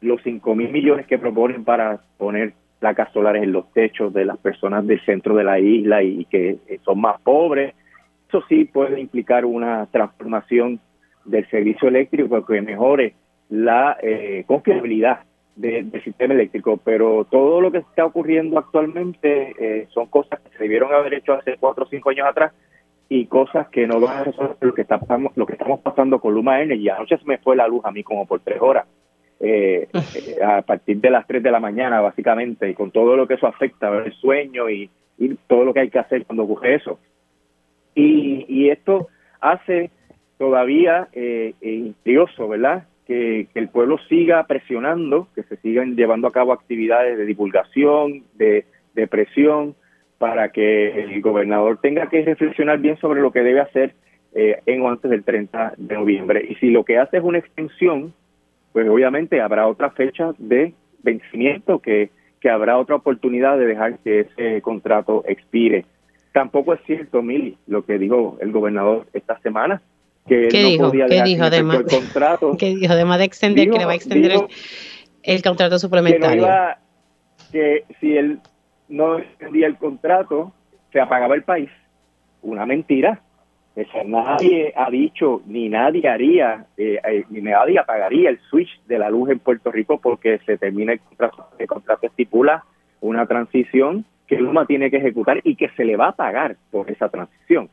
S8: los 5 mil millones que proponen para poner placas solares en los techos de las personas del centro de la isla y que son más pobres. Eso sí puede implicar una transformación del servicio eléctrico que mejore la eh, confiabilidad del sistema eléctrico, pero todo lo que está ocurriendo actualmente eh, son cosas que se debieron haber hecho hace cuatro o cinco años atrás y cosas que no van a resolver lo que, estamos, lo que estamos pasando con Luma Energy. Anoche se me fue la luz a mí como por tres horas, eh, a partir de las tres de la mañana básicamente, y con todo lo que eso afecta, el sueño y, y todo lo que hay que hacer cuando ocurre eso. Y, y esto hace todavía eh, eh ¿verdad? Que, el pueblo siga presionando, que se sigan llevando a cabo actividades de divulgación, de, presión, para que el gobernador tenga que reflexionar bien sobre lo que debe hacer eh, en o antes del 30 de noviembre. Y si lo que hace es una extensión, pues obviamente habrá otra fecha de vencimiento que, que habrá otra oportunidad de dejar que ese contrato expire. Tampoco es cierto, Mili, lo que dijo el gobernador esta semana, que
S1: ¿Qué dijo? ¿Qué dijo además? El contrato. ¿Qué dijo? Además de extender, que le va a extender el, contrato suplementario.
S8: Que, si él no extendía el contrato, se apagaba el país. Una mentira. Nadie ha dicho, ni nadie haría, eh, eh, ni nadie apagaría el switch de la luz en Puerto Rico porque se termina el contrato. El contrato estipula una transición que Luma tiene que ejecutar y que se le va a pagar por esa transición.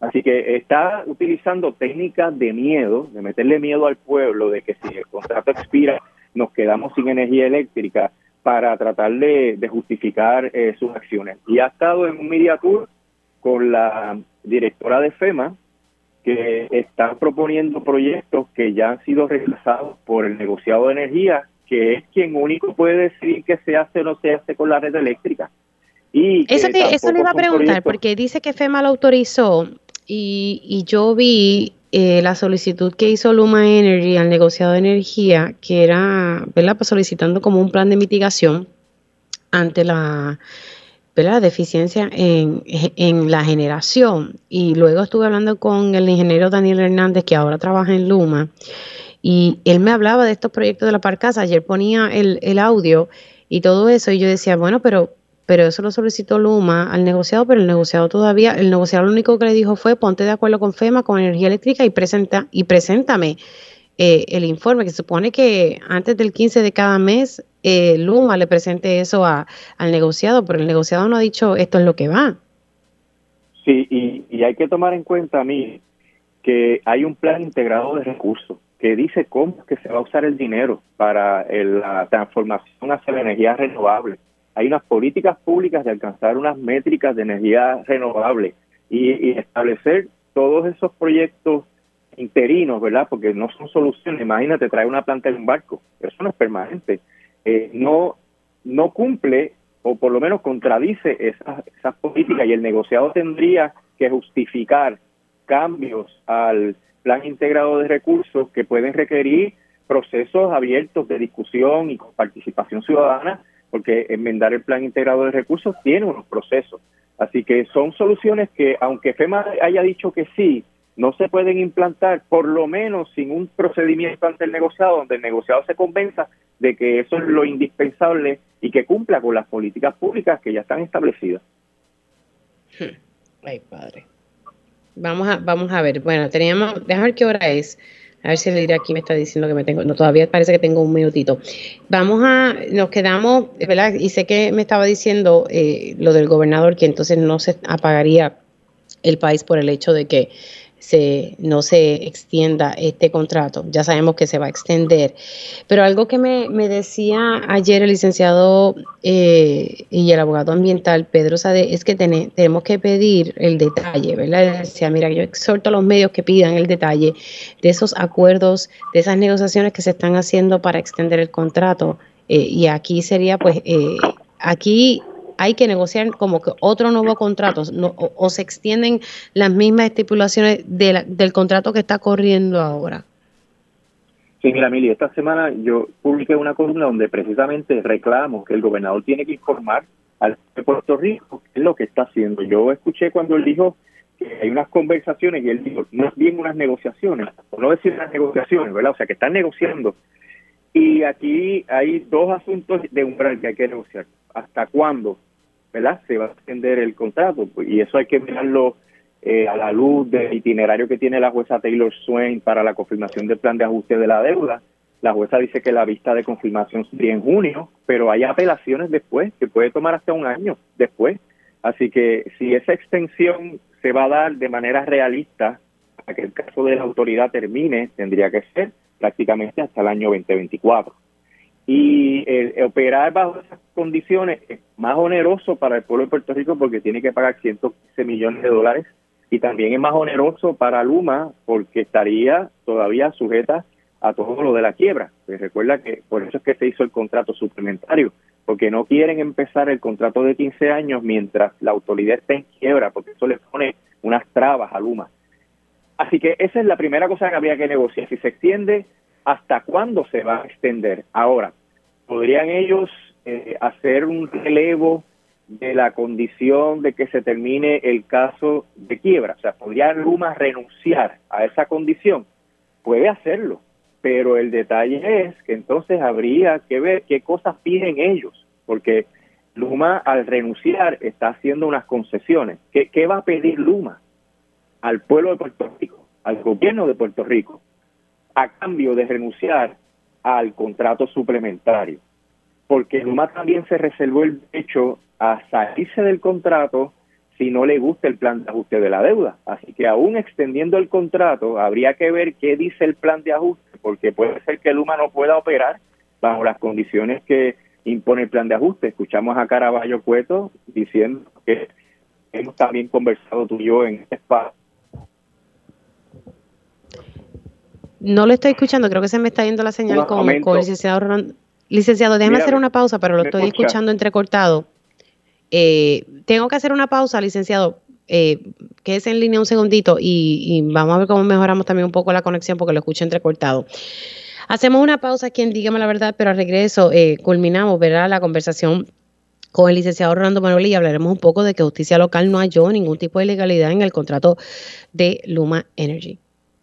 S8: Así que está utilizando técnicas de miedo, de meterle miedo al pueblo, de que si el contrato expira nos quedamos sin energía eléctrica para tratar de, justificar eh, sus acciones. Y ha estado en un media tour con la directora de FEMA, que están proponiendo proyectos que ya han sido rechazados por el negociado de energía, que es quien único puede decir que se hace o no se hace con la red eléctrica.
S1: Y eso, eso le iba a preguntar, porque dice que FEMA lo autorizó y, yo vi eh, la solicitud que hizo Luma Energy al negociado de energía, que era, ¿verdad? Pues solicitando como un plan de mitigación ante la, deficiencia en, en, la generación. Y luego estuve hablando con el ingeniero Daniel Hernández, que ahora trabaja en Luma, y él me hablaba de estos proyectos de la Parcasa. Ayer ponía el, el audio y todo eso, y yo decía, bueno, pero pero eso lo solicitó Luma al negociado, pero el negociado todavía, el negociado lo único que le dijo fue ponte de acuerdo con FEMA, con energía eléctrica y presenta y preséntame eh, el informe, que supone que antes del 15 de cada mes eh, Luma le presente eso a, al negociado, pero el negociado no ha dicho esto es lo que va.
S8: Sí, y, y hay que tomar en cuenta a mí que hay un plan integrado de recursos que dice cómo que se va a usar el dinero para la transformación hacia la energía renovable hay unas políticas públicas de alcanzar unas métricas de energía renovable y, establecer todos esos proyectos interinos, ¿verdad? Porque no son soluciones. Imagínate traer una planta en un barco, eso no es permanente. Eh, no, no cumple o por lo menos contradice esas, esas políticas y el negociado tendría que justificar cambios al plan integrado de recursos que pueden requerir procesos abiertos de discusión y con participación ciudadana porque enmendar el plan integrado de recursos tiene unos procesos. Así que son soluciones que, aunque FEMA haya dicho que sí, no se pueden implantar, por lo menos sin un procedimiento ante el negociado, donde el negociado se convenza de que eso es lo indispensable y que cumpla con las políticas públicas que ya están establecidas.
S1: Ay, padre. Vamos a, vamos a ver. Bueno, teníamos, ver qué hora es. A ver si le diré aquí me está diciendo que me tengo, no, todavía parece que tengo un minutito. Vamos a, nos quedamos, ¿verdad? Y sé que me estaba diciendo eh, lo del gobernador, que entonces no se apagaría el país por el hecho de que se, no se extienda este contrato. Ya sabemos que se va a extender. Pero algo que me, decía ayer el licenciado eh, y el abogado ambiental Pedro Sade es que tenemos que pedir el detalle, ¿verdad? Decía, mira, yo exhorto a los medios que pidan el detalle de esos acuerdos, de esas negociaciones que se están haciendo para extender el contrato. Eh, y aquí sería, pues, eh, aquí hay que negociar como que otro nuevo contrato o, se extienden las mismas estipulaciones del contrato que está corriendo ahora.
S8: Sí, mira, Mili, esta semana yo publiqué una columna donde precisamente reclamo que el gobernador tiene que informar al de Puerto Rico qué es lo que está haciendo. Yo escuché cuando él dijo que hay unas conversaciones y él dijo, no es bien unas negociaciones, o no decir unas negociaciones, ¿verdad? O sea, que están negociando. Y aquí hay dos asuntos de umbral que hay que negociar. ¿Hasta cuándo ¿verdad? Se va a extender el contrato pues, y eso hay que mirarlo eh, a la luz del itinerario que tiene la jueza Taylor Swain para la confirmación del plan de ajuste de la deuda. La jueza dice que la vista de confirmación sería en junio, pero hay apelaciones después, que puede tomar hasta un año después. Así que si esa extensión se va a dar de manera realista, a que el caso de la autoridad termine, tendría que ser prácticamente hasta el año 2024 y el, operar bajo esas condiciones es más oneroso para el pueblo de Puerto Rico porque tiene que pagar 115 millones de dólares y también es más oneroso para Luma porque estaría todavía sujeta a todo lo de la quiebra. Recuerda que por eso es que se hizo el contrato suplementario, porque no quieren empezar el contrato de 15 años mientras la autoridad esté en quiebra, porque eso le pone unas trabas a Luma. Así que esa es la primera cosa que habría que negociar. Si se extiende, ¿hasta cuándo se va a extender? Ahora, ¿podrían ellos eh, hacer un relevo de la condición de que se termine el caso de quiebra? O sea, ¿podría Luma renunciar a esa condición? Puede hacerlo, pero el detalle es que entonces habría que ver qué cosas piden ellos, porque Luma al renunciar está haciendo unas concesiones. ¿Qué, qué va a pedir Luma al pueblo de Puerto Rico, al gobierno de Puerto Rico? a cambio de renunciar al contrato suplementario. Porque Luma también se reservó el derecho a salirse del contrato si no le gusta el plan de ajuste de la deuda. Así que aún extendiendo el contrato, habría que ver qué dice el plan de ajuste, porque puede ser que Luma no pueda operar bajo las condiciones que impone el plan de ajuste. Escuchamos a Caraballo Cueto diciendo que hemos también conversado tú y yo en este espacio
S1: No lo estoy escuchando, creo que se me está yendo la señal con, el licenciado Licenciado, déjame hacer una pausa, pero lo estoy escuchando entrecortado. Eh, tengo que hacer una pausa, licenciado. Eh, quédese en línea un segundito y, vamos a ver cómo mejoramos también un poco la conexión porque lo escucho entrecortado. Hacemos una pausa aquí en Dígame la Verdad, pero al regreso eh, culminamos, ¿verdad? La conversación con el licenciado Orlando Manuel y hablaremos un poco de que justicia local no halló ningún tipo de ilegalidad en el contrato de Luma Energy.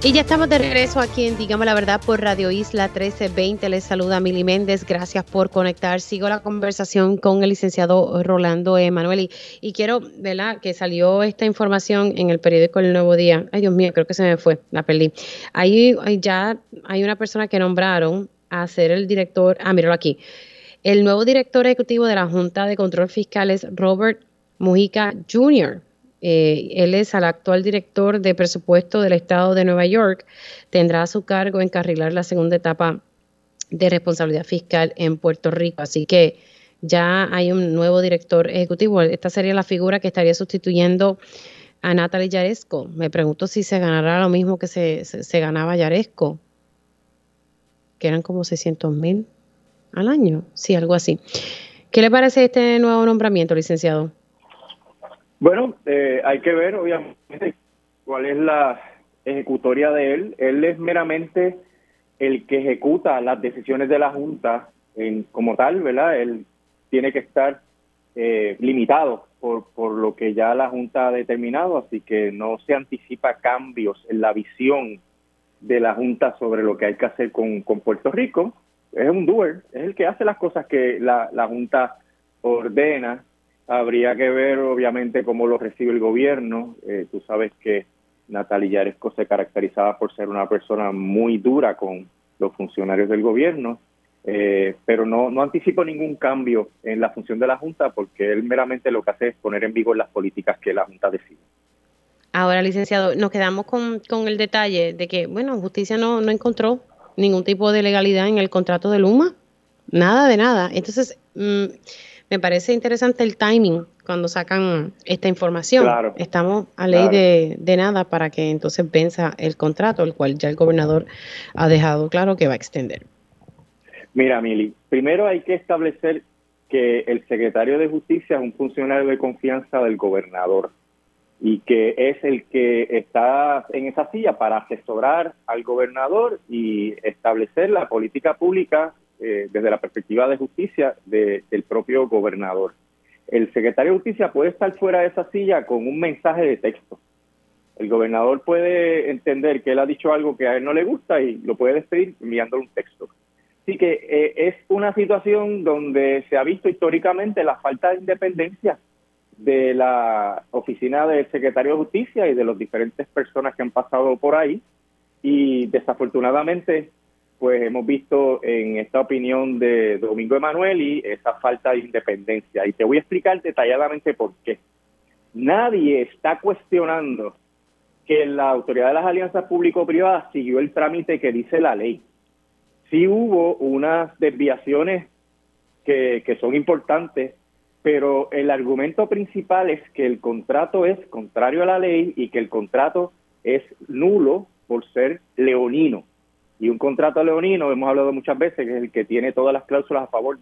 S1: Y ya estamos de regreso aquí en Dígame la Verdad por Radio Isla 1320. Les saluda Mili Méndez. Gracias por conectar. Sigo la conversación con el licenciado Rolando Emanuel. Y, quiero, ¿verdad? Que salió esta información en el periódico El Nuevo Día. Ay, Dios mío, creo que se me fue. La perdí. Ahí, ya hay una persona que nombraron a ser el director. Ah, míralo aquí. El nuevo director ejecutivo de la Junta de Control Fiscal es Robert Mujica Jr. Eh, él es el actual director de presupuesto del estado de Nueva York. Tendrá a su cargo encarrilar la segunda etapa de responsabilidad fiscal en Puerto Rico. Así que ya hay un nuevo director ejecutivo. Esta sería la figura que estaría sustituyendo a Natalie Yaresco. Me pregunto si se ganará lo mismo que se, ganaba Yaresco, que eran como 600 mil al año. Sí, algo así. ¿Qué le parece este nuevo nombramiento, licenciado?
S8: Bueno, eh, hay que ver, obviamente, cuál es la ejecutoria de él, él es meramente el que ejecuta las decisiones de la Junta en, como tal, ¿verdad? Él tiene que estar eh, limitado por, por lo que ya la Junta ha determinado, así que no se anticipa cambios en la visión de la Junta sobre lo que hay que hacer con, con Puerto Rico. Es un doer, es el que hace las cosas que la, la Junta ordena. Habría que ver, obviamente, cómo lo recibe el gobierno. Eh, tú sabes que Natalia Yaresco se caracterizaba por ser una persona muy dura con los funcionarios del gobierno, eh, pero no, no anticipo ningún cambio en la función de la Junta porque él meramente lo que hace es poner en vigor las políticas que la Junta decide.
S1: Ahora, licenciado, nos quedamos con, con el detalle de que, bueno, justicia no, no encontró ningún tipo de legalidad en el contrato de Luma, nada de nada. Entonces, mm, me parece interesante el timing cuando sacan esta información. Estamos a ley de, de, nada para que entonces venza el contrato, el cual ya el gobernador ha dejado claro que va a extender.
S8: Mira, Mili, primero hay que establecer que el secretario de Justicia es un funcionario de confianza del gobernador y que es el que está en esa silla para asesorar al gobernador y establecer la política pública eh, desde la perspectiva de justicia del propio gobernador. El secretario de justicia puede estar fuera de esa silla con un mensaje de texto. El gobernador puede entender que él ha dicho algo que a él no le gusta y lo puede despedir enviándole un texto. Así que eh, es una situación donde se ha visto históricamente la falta de independencia de la oficina del secretario de justicia y de las diferentes personas que han pasado por ahí y desafortunadamente pues hemos visto en esta opinión de Domingo Emanuel y esa falta de independencia. Y te voy a explicar detalladamente por qué. Nadie está cuestionando que la autoridad de las alianzas público-privadas siguió el trámite que dice la ley. Sí hubo unas desviaciones que, que son importantes, pero el argumento principal es que el contrato es contrario a la ley y que el contrato es nulo por ser leonino. Y un contrato leonino, hemos hablado muchas veces, que es el que tiene todas las cláusulas a favor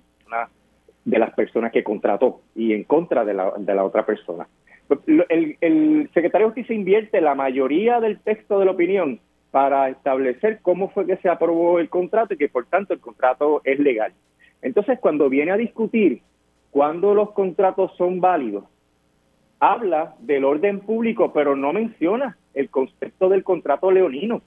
S8: de, las personas que contrató y en contra de la, de la otra persona. El, el secretario de Justicia invierte la mayoría del texto de la opinión para establecer cómo fue que se aprobó el contrato y que por tanto el contrato es legal. Entonces, cuando viene a discutir cuándo los contratos son válidos, habla del orden público, pero no menciona el concepto del contrato leonino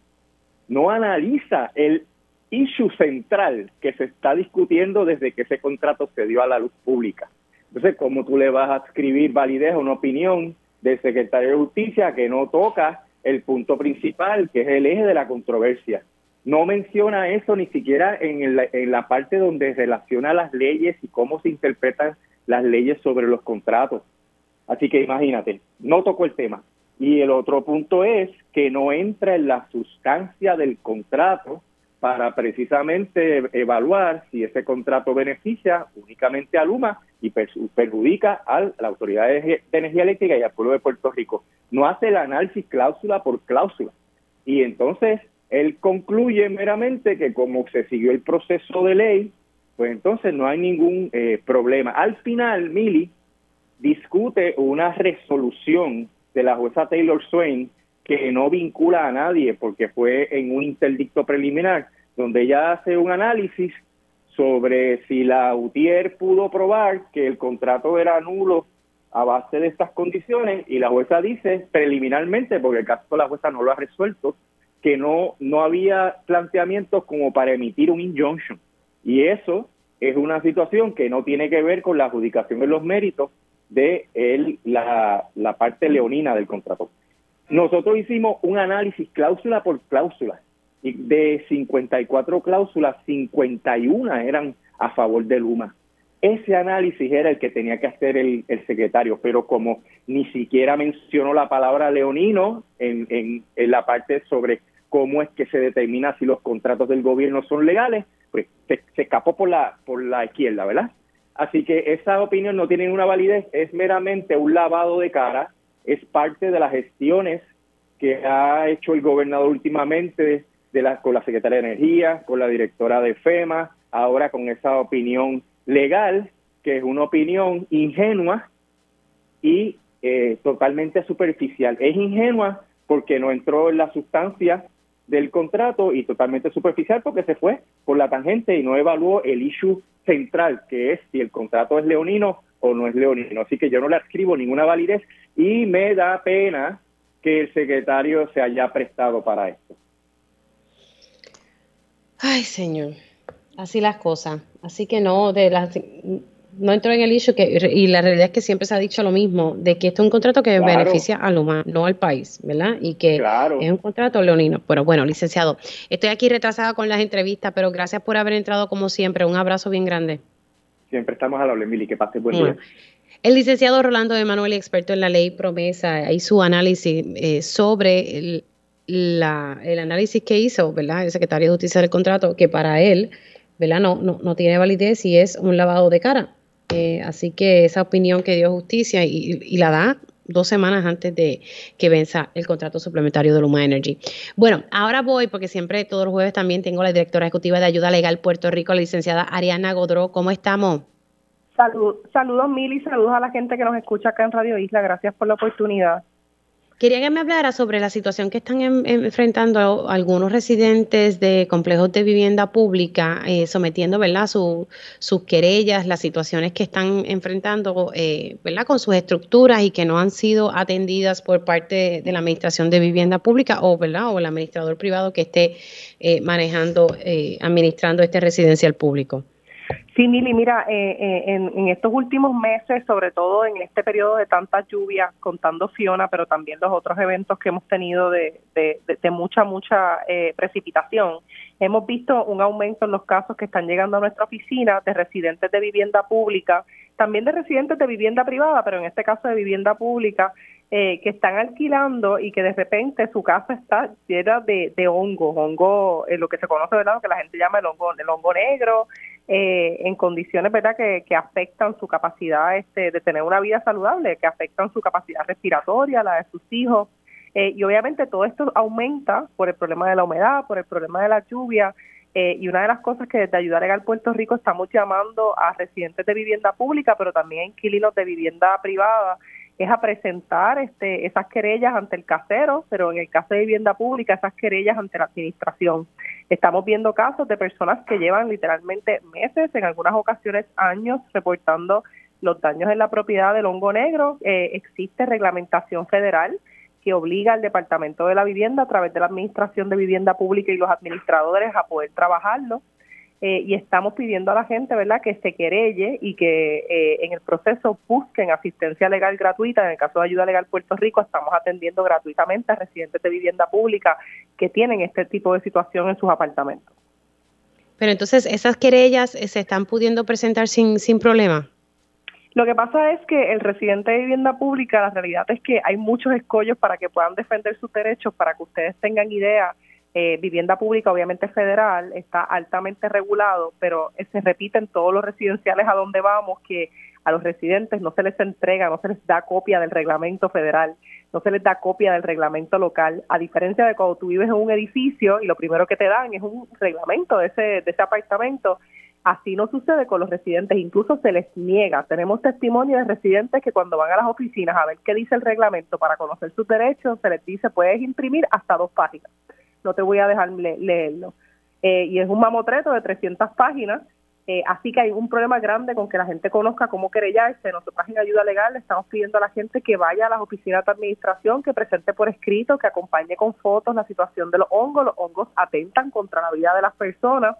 S8: no analiza el issue central que se está discutiendo desde que ese contrato se dio a la luz pública. Entonces, ¿cómo tú le vas a escribir validez a una opinión del secretario de Justicia que no toca el punto principal, que es el eje de la controversia? No menciona eso ni siquiera en, en la parte donde relaciona las leyes y cómo se interpretan las leyes sobre los contratos. Así que imagínate, no tocó el tema. Y el otro punto es que no entra en la sustancia del contrato para precisamente evaluar si ese contrato beneficia únicamente a Luma y perjudica a la Autoridad de Energía Eléctrica y al pueblo de Puerto Rico. No hace el análisis cláusula por cláusula. Y entonces él concluye meramente que como se siguió el proceso de ley, pues entonces no hay ningún eh, problema. Al final, Mili discute una resolución de la jueza Taylor Swain que no vincula a nadie porque fue en un interdicto preliminar donde ella hace un análisis sobre si la UTIER pudo probar que el contrato era nulo a base de estas condiciones y la jueza dice preliminarmente, porque el caso la jueza no lo ha resuelto, que no, no había planteamientos como para emitir un injunction. Y eso es una situación que no tiene que ver con la adjudicación de los méritos, de el, la, la parte leonina del contrato. Nosotros hicimos un análisis cláusula por cláusula y de 54 cláusulas, 51 eran a favor de Luma. Ese análisis era el que tenía que hacer el, el secretario, pero como ni siquiera mencionó la palabra leonino en, en, en, la parte sobre cómo es que se determina si los contratos del gobierno son legales, pues se, se escapó por la, por la izquierda, ¿verdad? Así que esa opinión no tiene una validez, es meramente un lavado de cara, es parte de las gestiones que ha hecho el gobernador últimamente de la, con la secretaria de Energía, con la directora de FEMA, ahora con esa opinión legal, que es una opinión ingenua y eh, totalmente superficial. Es ingenua porque no entró en la sustancia del contrato y totalmente superficial porque se fue por la tangente y no evaluó el issue central, que es si el contrato es leonino o no es leonino. Así que yo no le escribo ninguna validez y me da pena que el secretario se haya prestado para esto.
S1: Ay, señor, así las cosas. Así que no, de las no entró en el issue que, y la realidad es que siempre se ha dicho lo mismo, de que esto es un contrato que beneficia al humano, no al país, ¿verdad? Y que es un contrato leonino. Pero bueno, licenciado, estoy aquí retrasada con las entrevistas, pero gracias por haber entrado como siempre. Un abrazo bien grande.
S8: Siempre estamos a la Mili, que pase buen día.
S1: El licenciado Rolando Emanuel, experto en la ley promesa, y su análisis eh, sobre el, la, el análisis que hizo, ¿verdad? El secretario de Justicia del contrato, que para él, ¿verdad? No, no, no tiene validez y es un lavado de cara eh, así que esa opinión que dio justicia y, la da dos semanas antes de que venza el contrato suplementario de Luma Energy. Bueno, ahora voy, porque siempre todos los jueves también tengo la directora ejecutiva de Ayuda Legal Puerto Rico, la licenciada Ariana Godró. ¿Cómo estamos?
S3: saludos, Mil, y saludos a la gente que nos escucha acá en Radio Isla. Gracias por la oportunidad.
S1: Quería que me hablara sobre la situación que están enfrentando algunos residentes de complejos de vivienda pública, eh, sometiendo ¿verdad? sus querellas, las situaciones que están enfrentando eh, ¿verdad? con sus estructuras y que no han sido atendidas por parte de la Administración de Vivienda Pública o, ¿verdad? o el administrador privado que esté eh, manejando, administrando este residencial público.
S3: Sí, Mili, mira, eh, eh, en, estos últimos meses, sobre todo en este periodo de tantas lluvias, contando Fiona, pero también los otros eventos que hemos tenido de, mucha, mucha eh, precipitación, hemos visto un aumento en los casos que están llegando a nuestra oficina de residentes de vivienda pública, también de residentes de vivienda privada, pero en este caso de vivienda pública, que están alquilando y que de repente su casa está llena de, hongos, hongo, lo que se conoce, ¿verdad? que la gente llama el hongo, el hongo negro, eh, en condiciones verdad que, que, afectan su capacidad este, de tener una vida saludable, que afectan su capacidad respiratoria, la de sus hijos. Eh, y obviamente todo esto aumenta por el problema de la humedad, por el problema de la lluvia. Eh, y una de las cosas que desde Ayuda Legal Puerto Rico estamos llamando a residentes de vivienda pública, pero también a inquilinos de vivienda privada, es a presentar este, esas querellas ante el casero, pero en el caso de vivienda pública, esas querellas ante la administración. Estamos viendo casos de personas que llevan literalmente meses, en algunas ocasiones años, reportando los daños en la propiedad del hongo negro. Eh, existe reglamentación federal que obliga al Departamento de la Vivienda a través de la Administración de Vivienda Pública y los administradores a poder trabajarlo. Eh, y estamos pidiendo a la gente, ¿verdad?, que se querelle y que eh, en el proceso busquen asistencia legal gratuita. En el caso de Ayuda Legal Puerto Rico, estamos atendiendo gratuitamente a residentes de vivienda pública que tienen este tipo de situación en sus apartamentos.
S1: Pero entonces, ¿esas querellas eh, se están pudiendo presentar sin, sin problema?
S3: Lo que pasa es que el residente de vivienda pública, la realidad es que hay muchos escollos para que puedan defender sus derechos, para que ustedes tengan idea eh, vivienda pública, obviamente federal, está altamente regulado, pero se repite en todos los residenciales a donde vamos que a los residentes no se les entrega, no se les da copia del reglamento federal, no se les da copia del reglamento local, a diferencia de cuando tú vives en un edificio y lo primero que te dan es un reglamento de ese, de ese apartamento. Así no sucede con los residentes, incluso se les niega. Tenemos testimonio de residentes que cuando van a las oficinas a ver qué dice el reglamento para conocer sus derechos, se les dice puedes imprimir hasta dos páginas no te voy a dejar leerlo. Eh, y es un mamotreto de 300 páginas, eh, así que hay un problema grande con que la gente conozca cómo querellarse. Nosotros en Ayuda Legal le estamos pidiendo a la gente que vaya a las oficinas de administración, que presente por escrito, que acompañe con fotos la situación de los hongos. Los hongos atentan contra la vida de las personas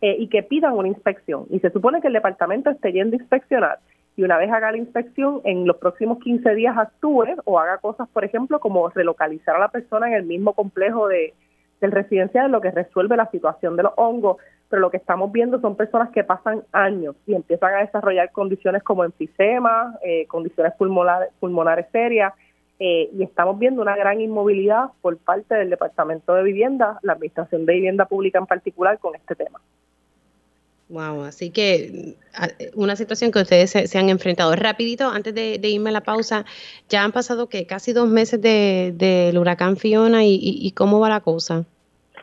S3: eh, y que pidan una inspección. Y se supone que el departamento esté yendo a inspeccionar y una vez haga la inspección, en los próximos 15 días actúe o haga cosas, por ejemplo, como relocalizar a la persona en el mismo complejo de, del residencial, lo que resuelve la situación de los hongos, pero lo que estamos viendo son personas que pasan años y empiezan a desarrollar condiciones como enfisema, eh, condiciones pulmonares, pulmonares serias, eh, y estamos viendo una gran inmovilidad por parte del Departamento de Vivienda, la Administración de Vivienda Pública en particular, con este tema.
S1: Wow, así que una situación que ustedes se, han enfrentado. Rapidito, antes de, irme a la pausa, ya han pasado que casi dos meses del de, huracán Fiona y, cómo va la cosa.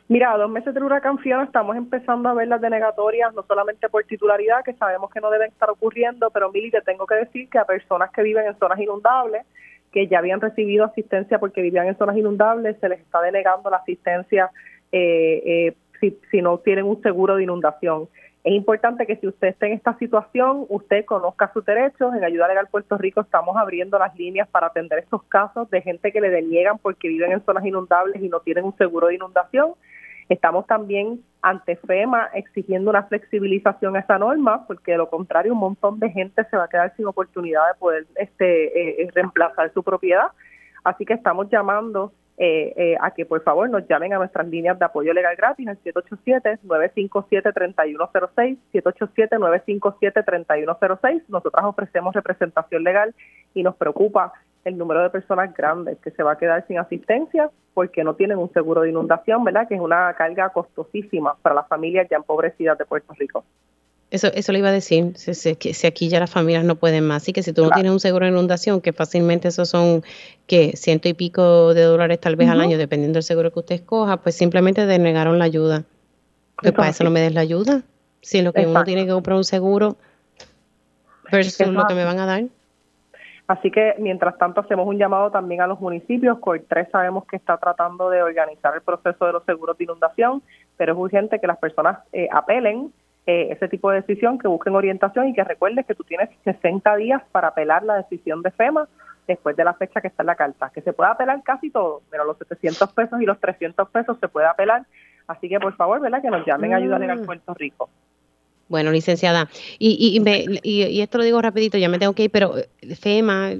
S3: Mira, dos meses del huracán Fiona estamos empezando a ver las denegatorias, no solamente por titularidad, que sabemos que no deben estar ocurriendo, pero Mili, te tengo que decir que a personas que viven en zonas inundables, que ya habían recibido asistencia porque vivían en zonas inundables, se les está denegando la asistencia eh, eh, si, si no tienen un seguro de inundación. Es importante que si usted está en esta situación, usted conozca sus derechos. En Ayuda Legal Puerto Rico estamos abriendo las líneas para atender estos casos de gente que le deniegan porque viven en zonas inundables y no tienen un seguro de inundación. Estamos también ante FEMA exigiendo una flexibilización a esa norma, porque de lo contrario un montón de gente se va a quedar sin oportunidad de poder este, eh, reemplazar su propiedad. Así que estamos llamando eh, eh, a que por favor nos llamen a nuestras líneas de apoyo legal gratis al 787-957-3106, 787-957-3106. Nosotras ofrecemos representación legal y nos preocupa el número de personas grandes que se va a quedar sin asistencia porque no tienen un seguro de inundación, ¿verdad? Que es una carga costosísima para las familias ya empobrecidas de Puerto Rico.
S1: Eso, eso le iba a decir, si, si, aquí ya las familias no pueden más, así que si tú no tienes un seguro de inundación, que fácilmente esos son que ciento y pico de dólares tal vez al año, dependiendo del seguro que usted escoja, pues simplemente denegaron la ayuda. Pues para eso no me des la ayuda. Si lo que uno tiene que comprar un seguro versus lo que me van a dar.
S3: Así que mientras tanto hacemos un llamado también a los municipios. COR3 sabemos que está tratando de organizar el proceso de los seguros de inundación, pero es urgente que las personas eh, apelen eh, ese tipo de decisión, que busquen orientación y que recuerdes que tú tienes 60 días para apelar la decisión de FEMA después de la fecha que está en la carta, que se puede apelar casi todo, pero los 700 pesos y los 300 pesos se puede apelar. Así que por favor, ¿verdad? Que nos llamen a ayudar en mm. Puerto Rico.
S1: Bueno, licenciada, y, y, y, esto lo digo rapidito, ya me tengo que ir, pero eh, FEMA,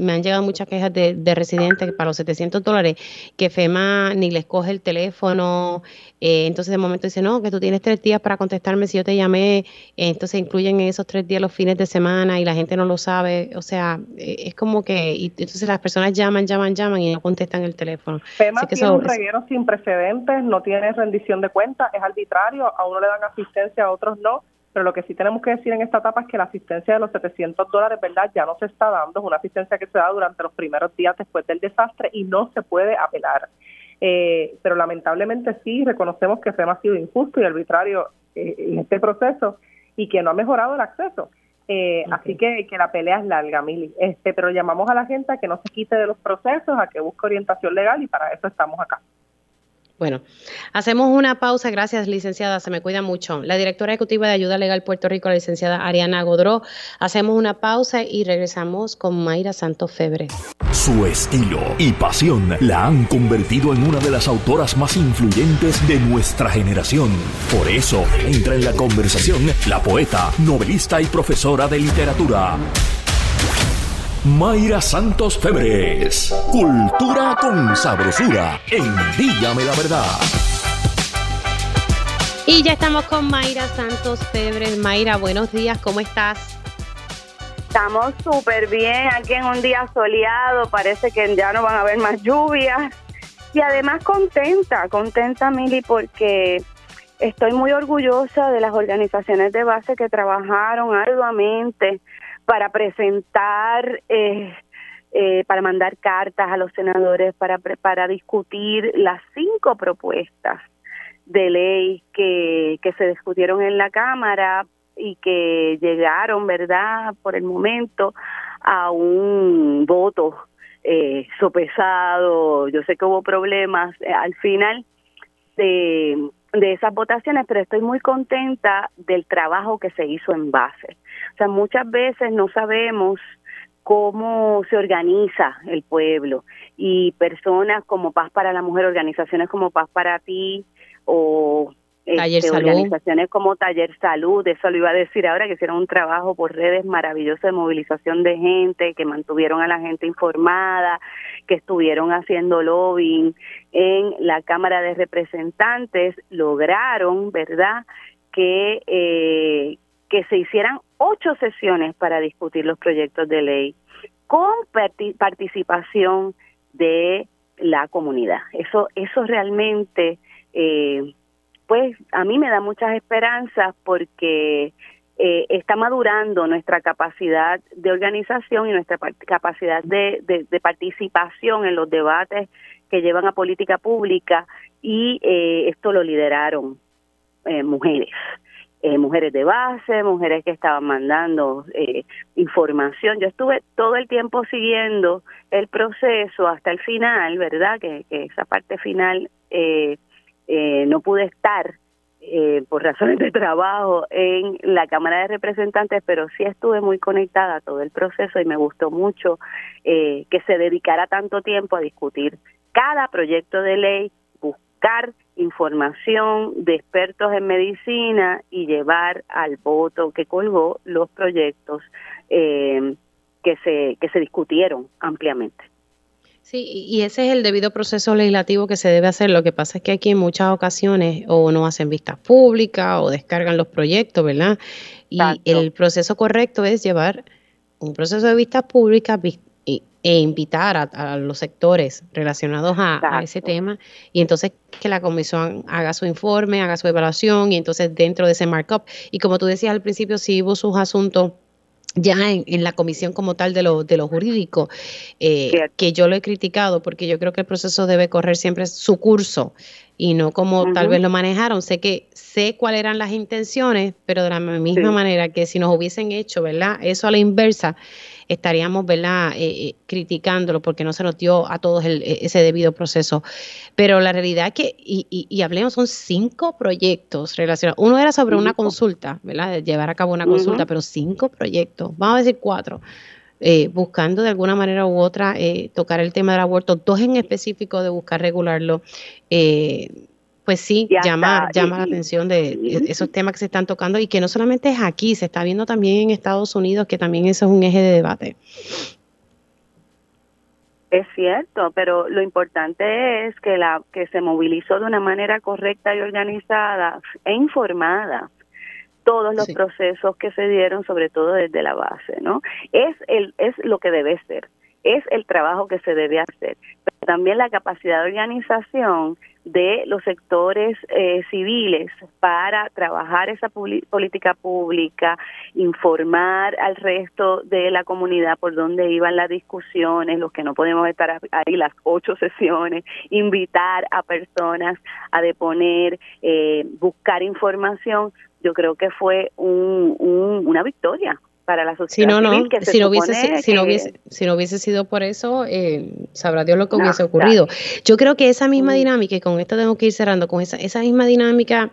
S1: me han llegado muchas quejas de, residentes para los 700 dólares, que FEMA ni les coge el teléfono, eh, entonces de momento dice, no, que tú tienes tres días para contestarme si yo te llamé, eh, entonces incluyen en esos tres días los fines de semana y la gente no lo sabe, o sea, es como que, y entonces las personas llaman, llaman, llaman y no contestan el teléfono.
S3: FEMA tiene un reguero sin precedentes, no tiene rendición de cuentas, es arbitrario, a uno le dan asistencia, a otros no pero lo que sí tenemos que decir en esta etapa es que la asistencia de los 700 dólares, ¿verdad? Ya no se está dando, es una asistencia que se da durante los primeros días después del desastre y no se puede apelar. Eh, pero lamentablemente sí reconocemos que FEMA ha sido injusto y arbitrario eh, en este proceso y que no ha mejorado el acceso. Eh, Así que, que la pelea es larga, Mili. Este, pero llamamos a la gente a que no se quite de los procesos, a que busque orientación legal y para eso estamos acá.
S1: Bueno, hacemos una pausa. Gracias, licenciada. Se me cuida mucho. La directora ejecutiva de Ayuda Legal Puerto Rico, la licenciada Ariana Godró. Hacemos una pausa y regresamos con Mayra Santos Febre.
S5: Su estilo y pasión la han convertido en una de las autoras más influyentes de nuestra generación. Por eso, entra en la conversación la poeta, novelista y profesora de literatura. Mayra Santos Febres. Cultura con sabrosura en Dígame la Verdad.
S1: Y ya estamos con Mayra Santos Febres. Mayra, buenos días, ¿cómo estás?
S9: Estamos súper bien aquí en un día soleado, parece que ya no van a haber más lluvias. Y además contenta, contenta Mili, porque estoy muy orgullosa de las organizaciones de base que trabajaron arduamente para presentar, eh, eh, para mandar cartas a los senadores, para, para discutir las cinco propuestas de ley que, que se discutieron en la Cámara y que llegaron, ¿verdad?, por el momento a un voto eh, sopesado. Yo sé que hubo problemas eh, al final de, de esas votaciones, pero estoy muy contenta del trabajo que se hizo en base. O sea, muchas veces no sabemos cómo se organiza el pueblo y personas como Paz para la Mujer, organizaciones como Paz para ti o este, organizaciones como Taller Salud, eso lo iba a decir ahora, que hicieron un trabajo por redes maravilloso de movilización de gente, que mantuvieron a la gente informada, que estuvieron haciendo lobbying en la Cámara de Representantes, lograron, ¿verdad?, que, eh, que se hicieran ocho sesiones para discutir los proyectos de ley con participación de la comunidad. Eso, eso realmente, eh, pues a mí me da muchas esperanzas porque eh, está madurando nuestra capacidad de organización y nuestra capacidad de, participación en los debates que llevan a política pública y eh, esto lo lideraron mujeres eh, mujeres de base, mujeres que estaban mandando eh, información. Yo estuve todo el tiempo siguiendo el proceso hasta el final, ¿verdad? Que, esa parte final eh, no pude estar por razones de trabajo en la Cámara de Representantes, pero sí estuve muy conectada a todo el proceso y me gustó mucho que se dedicara tanto tiempo a discutir cada proyecto de ley, buscar información de expertos en medicina y llevar al voto que colgó los proyectos eh, que se que se discutieron ampliamente.
S1: Sí, y ese es el debido proceso legislativo que se debe hacer. Lo que pasa es que aquí en muchas ocasiones o no hacen vistas públicas o descargan los proyectos, ¿verdad? Y el proceso correcto es llevar un proceso de vistas públicas, e invitar a, los sectores relacionados a, ese tema y entonces que la comisión haga su informe, haga su evaluación y entonces dentro de ese markup. Y como tú decías al principio, si hubo sus asuntos ya en, la comisión como tal de lo, de lo jurídico, eh, que yo lo he criticado porque yo creo que el proceso debe correr siempre su curso y no como tal vez lo manejaron. Sé que sé cuáles eran las intenciones, pero de la misma manera que si nos hubiesen hecho, ¿verdad? Eso a la inversa, estaríamos, ¿verdad?, eh, eh, criticándolo porque no se nos dio a todos el, e, ese debido proceso. Pero la realidad es que, y, y, hablemos, son cinco proyectos relacionados. Uno era sobre una consulta, ¿verdad?, de llevar a cabo una consulta, pero cinco proyectos, vamos a decir cuatro. Eh, buscando de alguna manera u otra tocar el tema del aborto, dos en específico de buscar regularlo, eh, pues sí, llama, llama la atención de esos temas que se están tocando y que no solamente es aquí, se está viendo también en Estados Unidos, que también eso es un eje de debate.
S9: Es cierto, pero lo importante es que la que se movilizó de una manera correcta y organizada e informada todos los procesos que se dieron, sobre todo desde la base, ¿no? Es el es lo que debe ser, es el trabajo que se debe hacer, pero también la capacidad de organización de los sectores eh, civiles para trabajar esa política pública, informar al resto de la comunidad por dónde iban las discusiones, los que no podemos estar ahí las ocho sesiones, invitar a personas a deponer, eh, buscar información, yo creo que fue un, una victoria para la sociedad.
S1: Si no, no, si, no hubiese, si, no hubiese, si no hubiese sido por eso, eh, sabrá Dios lo que hubiese ocurrido. Yo creo que esa misma mm. dinámica, y con esto tengo que ir cerrando, con esa, esa misma dinámica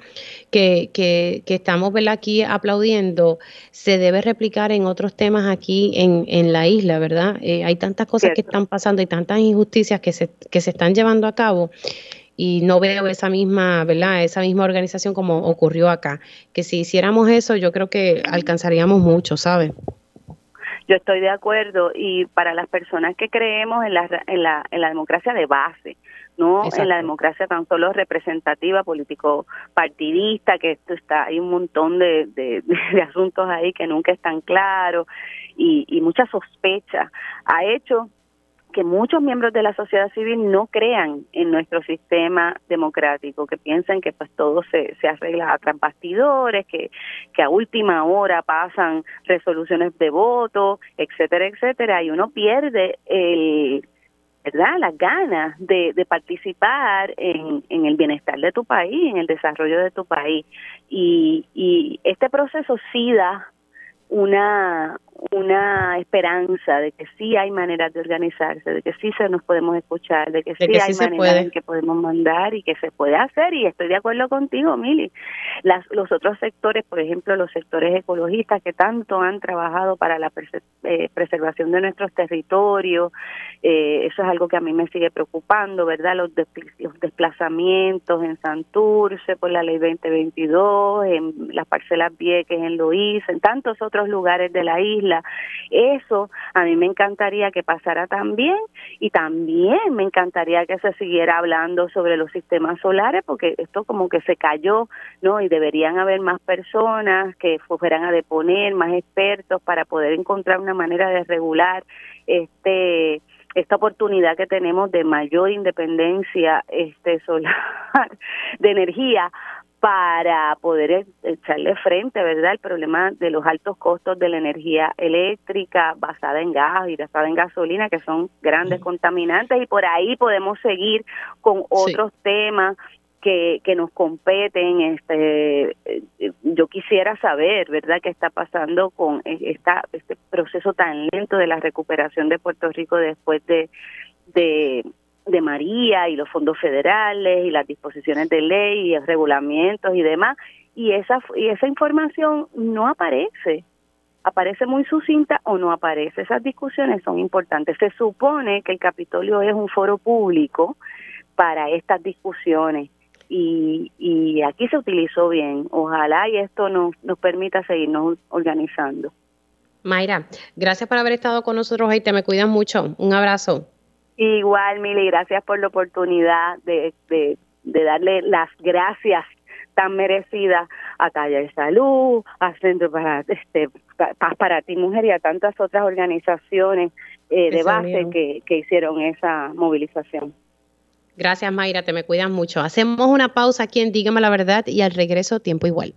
S1: que, que, que estamos aquí aplaudiendo, se debe replicar en otros temas aquí en, en la isla, ¿verdad? Eh, hay tantas cosas que están pasando y tantas injusticias que se, que se están llevando a cabo y no veo esa misma, ¿verdad? Esa misma organización como ocurrió acá. Que si hiciéramos eso, yo creo que alcanzaríamos mucho, ¿sabes?
S9: Yo estoy de acuerdo y para las personas que creemos en la, en la, en la democracia de base, no en la democracia tan solo representativa, político partidista, que esto está, hay un montón de, de, de asuntos ahí que nunca están claros y, y mucha sospecha, ha hecho que muchos miembros de la sociedad civil no crean en nuestro sistema democrático, que piensen que pues todo se, se arregla a bastidores, que, que a última hora pasan resoluciones de voto, etcétera, etcétera, y uno pierde el, ¿verdad? las ganas de, de participar en, en, el bienestar de tu país, en el desarrollo de tu país. Y, y este proceso sí da una, una esperanza de que sí hay maneras de organizarse, de que sí se nos podemos escuchar, de que sí hay maneras en que podemos mandar y que se puede hacer. Y estoy de acuerdo contigo, Mili. Las, los otros sectores, por ejemplo, los sectores ecologistas que tanto han trabajado para la eh, preservación de nuestros territorios, eh, eso es algo que a mí me sigue preocupando, ¿verdad? Los, los desplazamientos en Santurce por la ley 2022, en las parcelas Vieques, en Loíza, en tantos otros lugares de la isla eso a mí me encantaría que pasara también y también me encantaría que se siguiera hablando sobre los sistemas solares porque esto como que se cayó, ¿no? Y deberían haber más personas que fueran a deponer, más expertos para poder encontrar una manera de regular este esta oportunidad que tenemos de mayor independencia este solar de energía para poder e-, echarle frente, ¿verdad?, el problema de los altos costos de la energía eléctrica basada en gas y basada en gasolina, que son grandes contaminantes, y por ahí podemos seguir con otros temas que, que nos competen. Este, eh, yo quisiera saber, ¿verdad?, qué está pasando con esta, este proceso tan lento de la recuperación de Puerto Rico después de, de, de María y los fondos federales y las disposiciones de ley y regulamientos y demás. Y esa, y esa información no aparece aparece muy sucinta o no aparece. Esas discusiones son importantes. Se supone que el Capitolio es un foro público para estas discusiones y, y aquí se utilizó bien. Ojalá y esto nos, nos permita seguirnos organizando.
S1: Mayra, gracias por haber estado con nosotros hoy. Te me cuidas mucho. Un abrazo.
S9: Igual, Mili, gracias por la oportunidad de, de, de darle las gracias tan merecidas a Talla de Salud, a Centro para este Paz para ti Mujer y a tantas otras organizaciones eh, de base que, que hicieron esa movilización.
S1: Gracias, Mayra, te me cuidas mucho. Hacemos una pausa aquí en Dígame la Verdad y al regreso tiempo igual.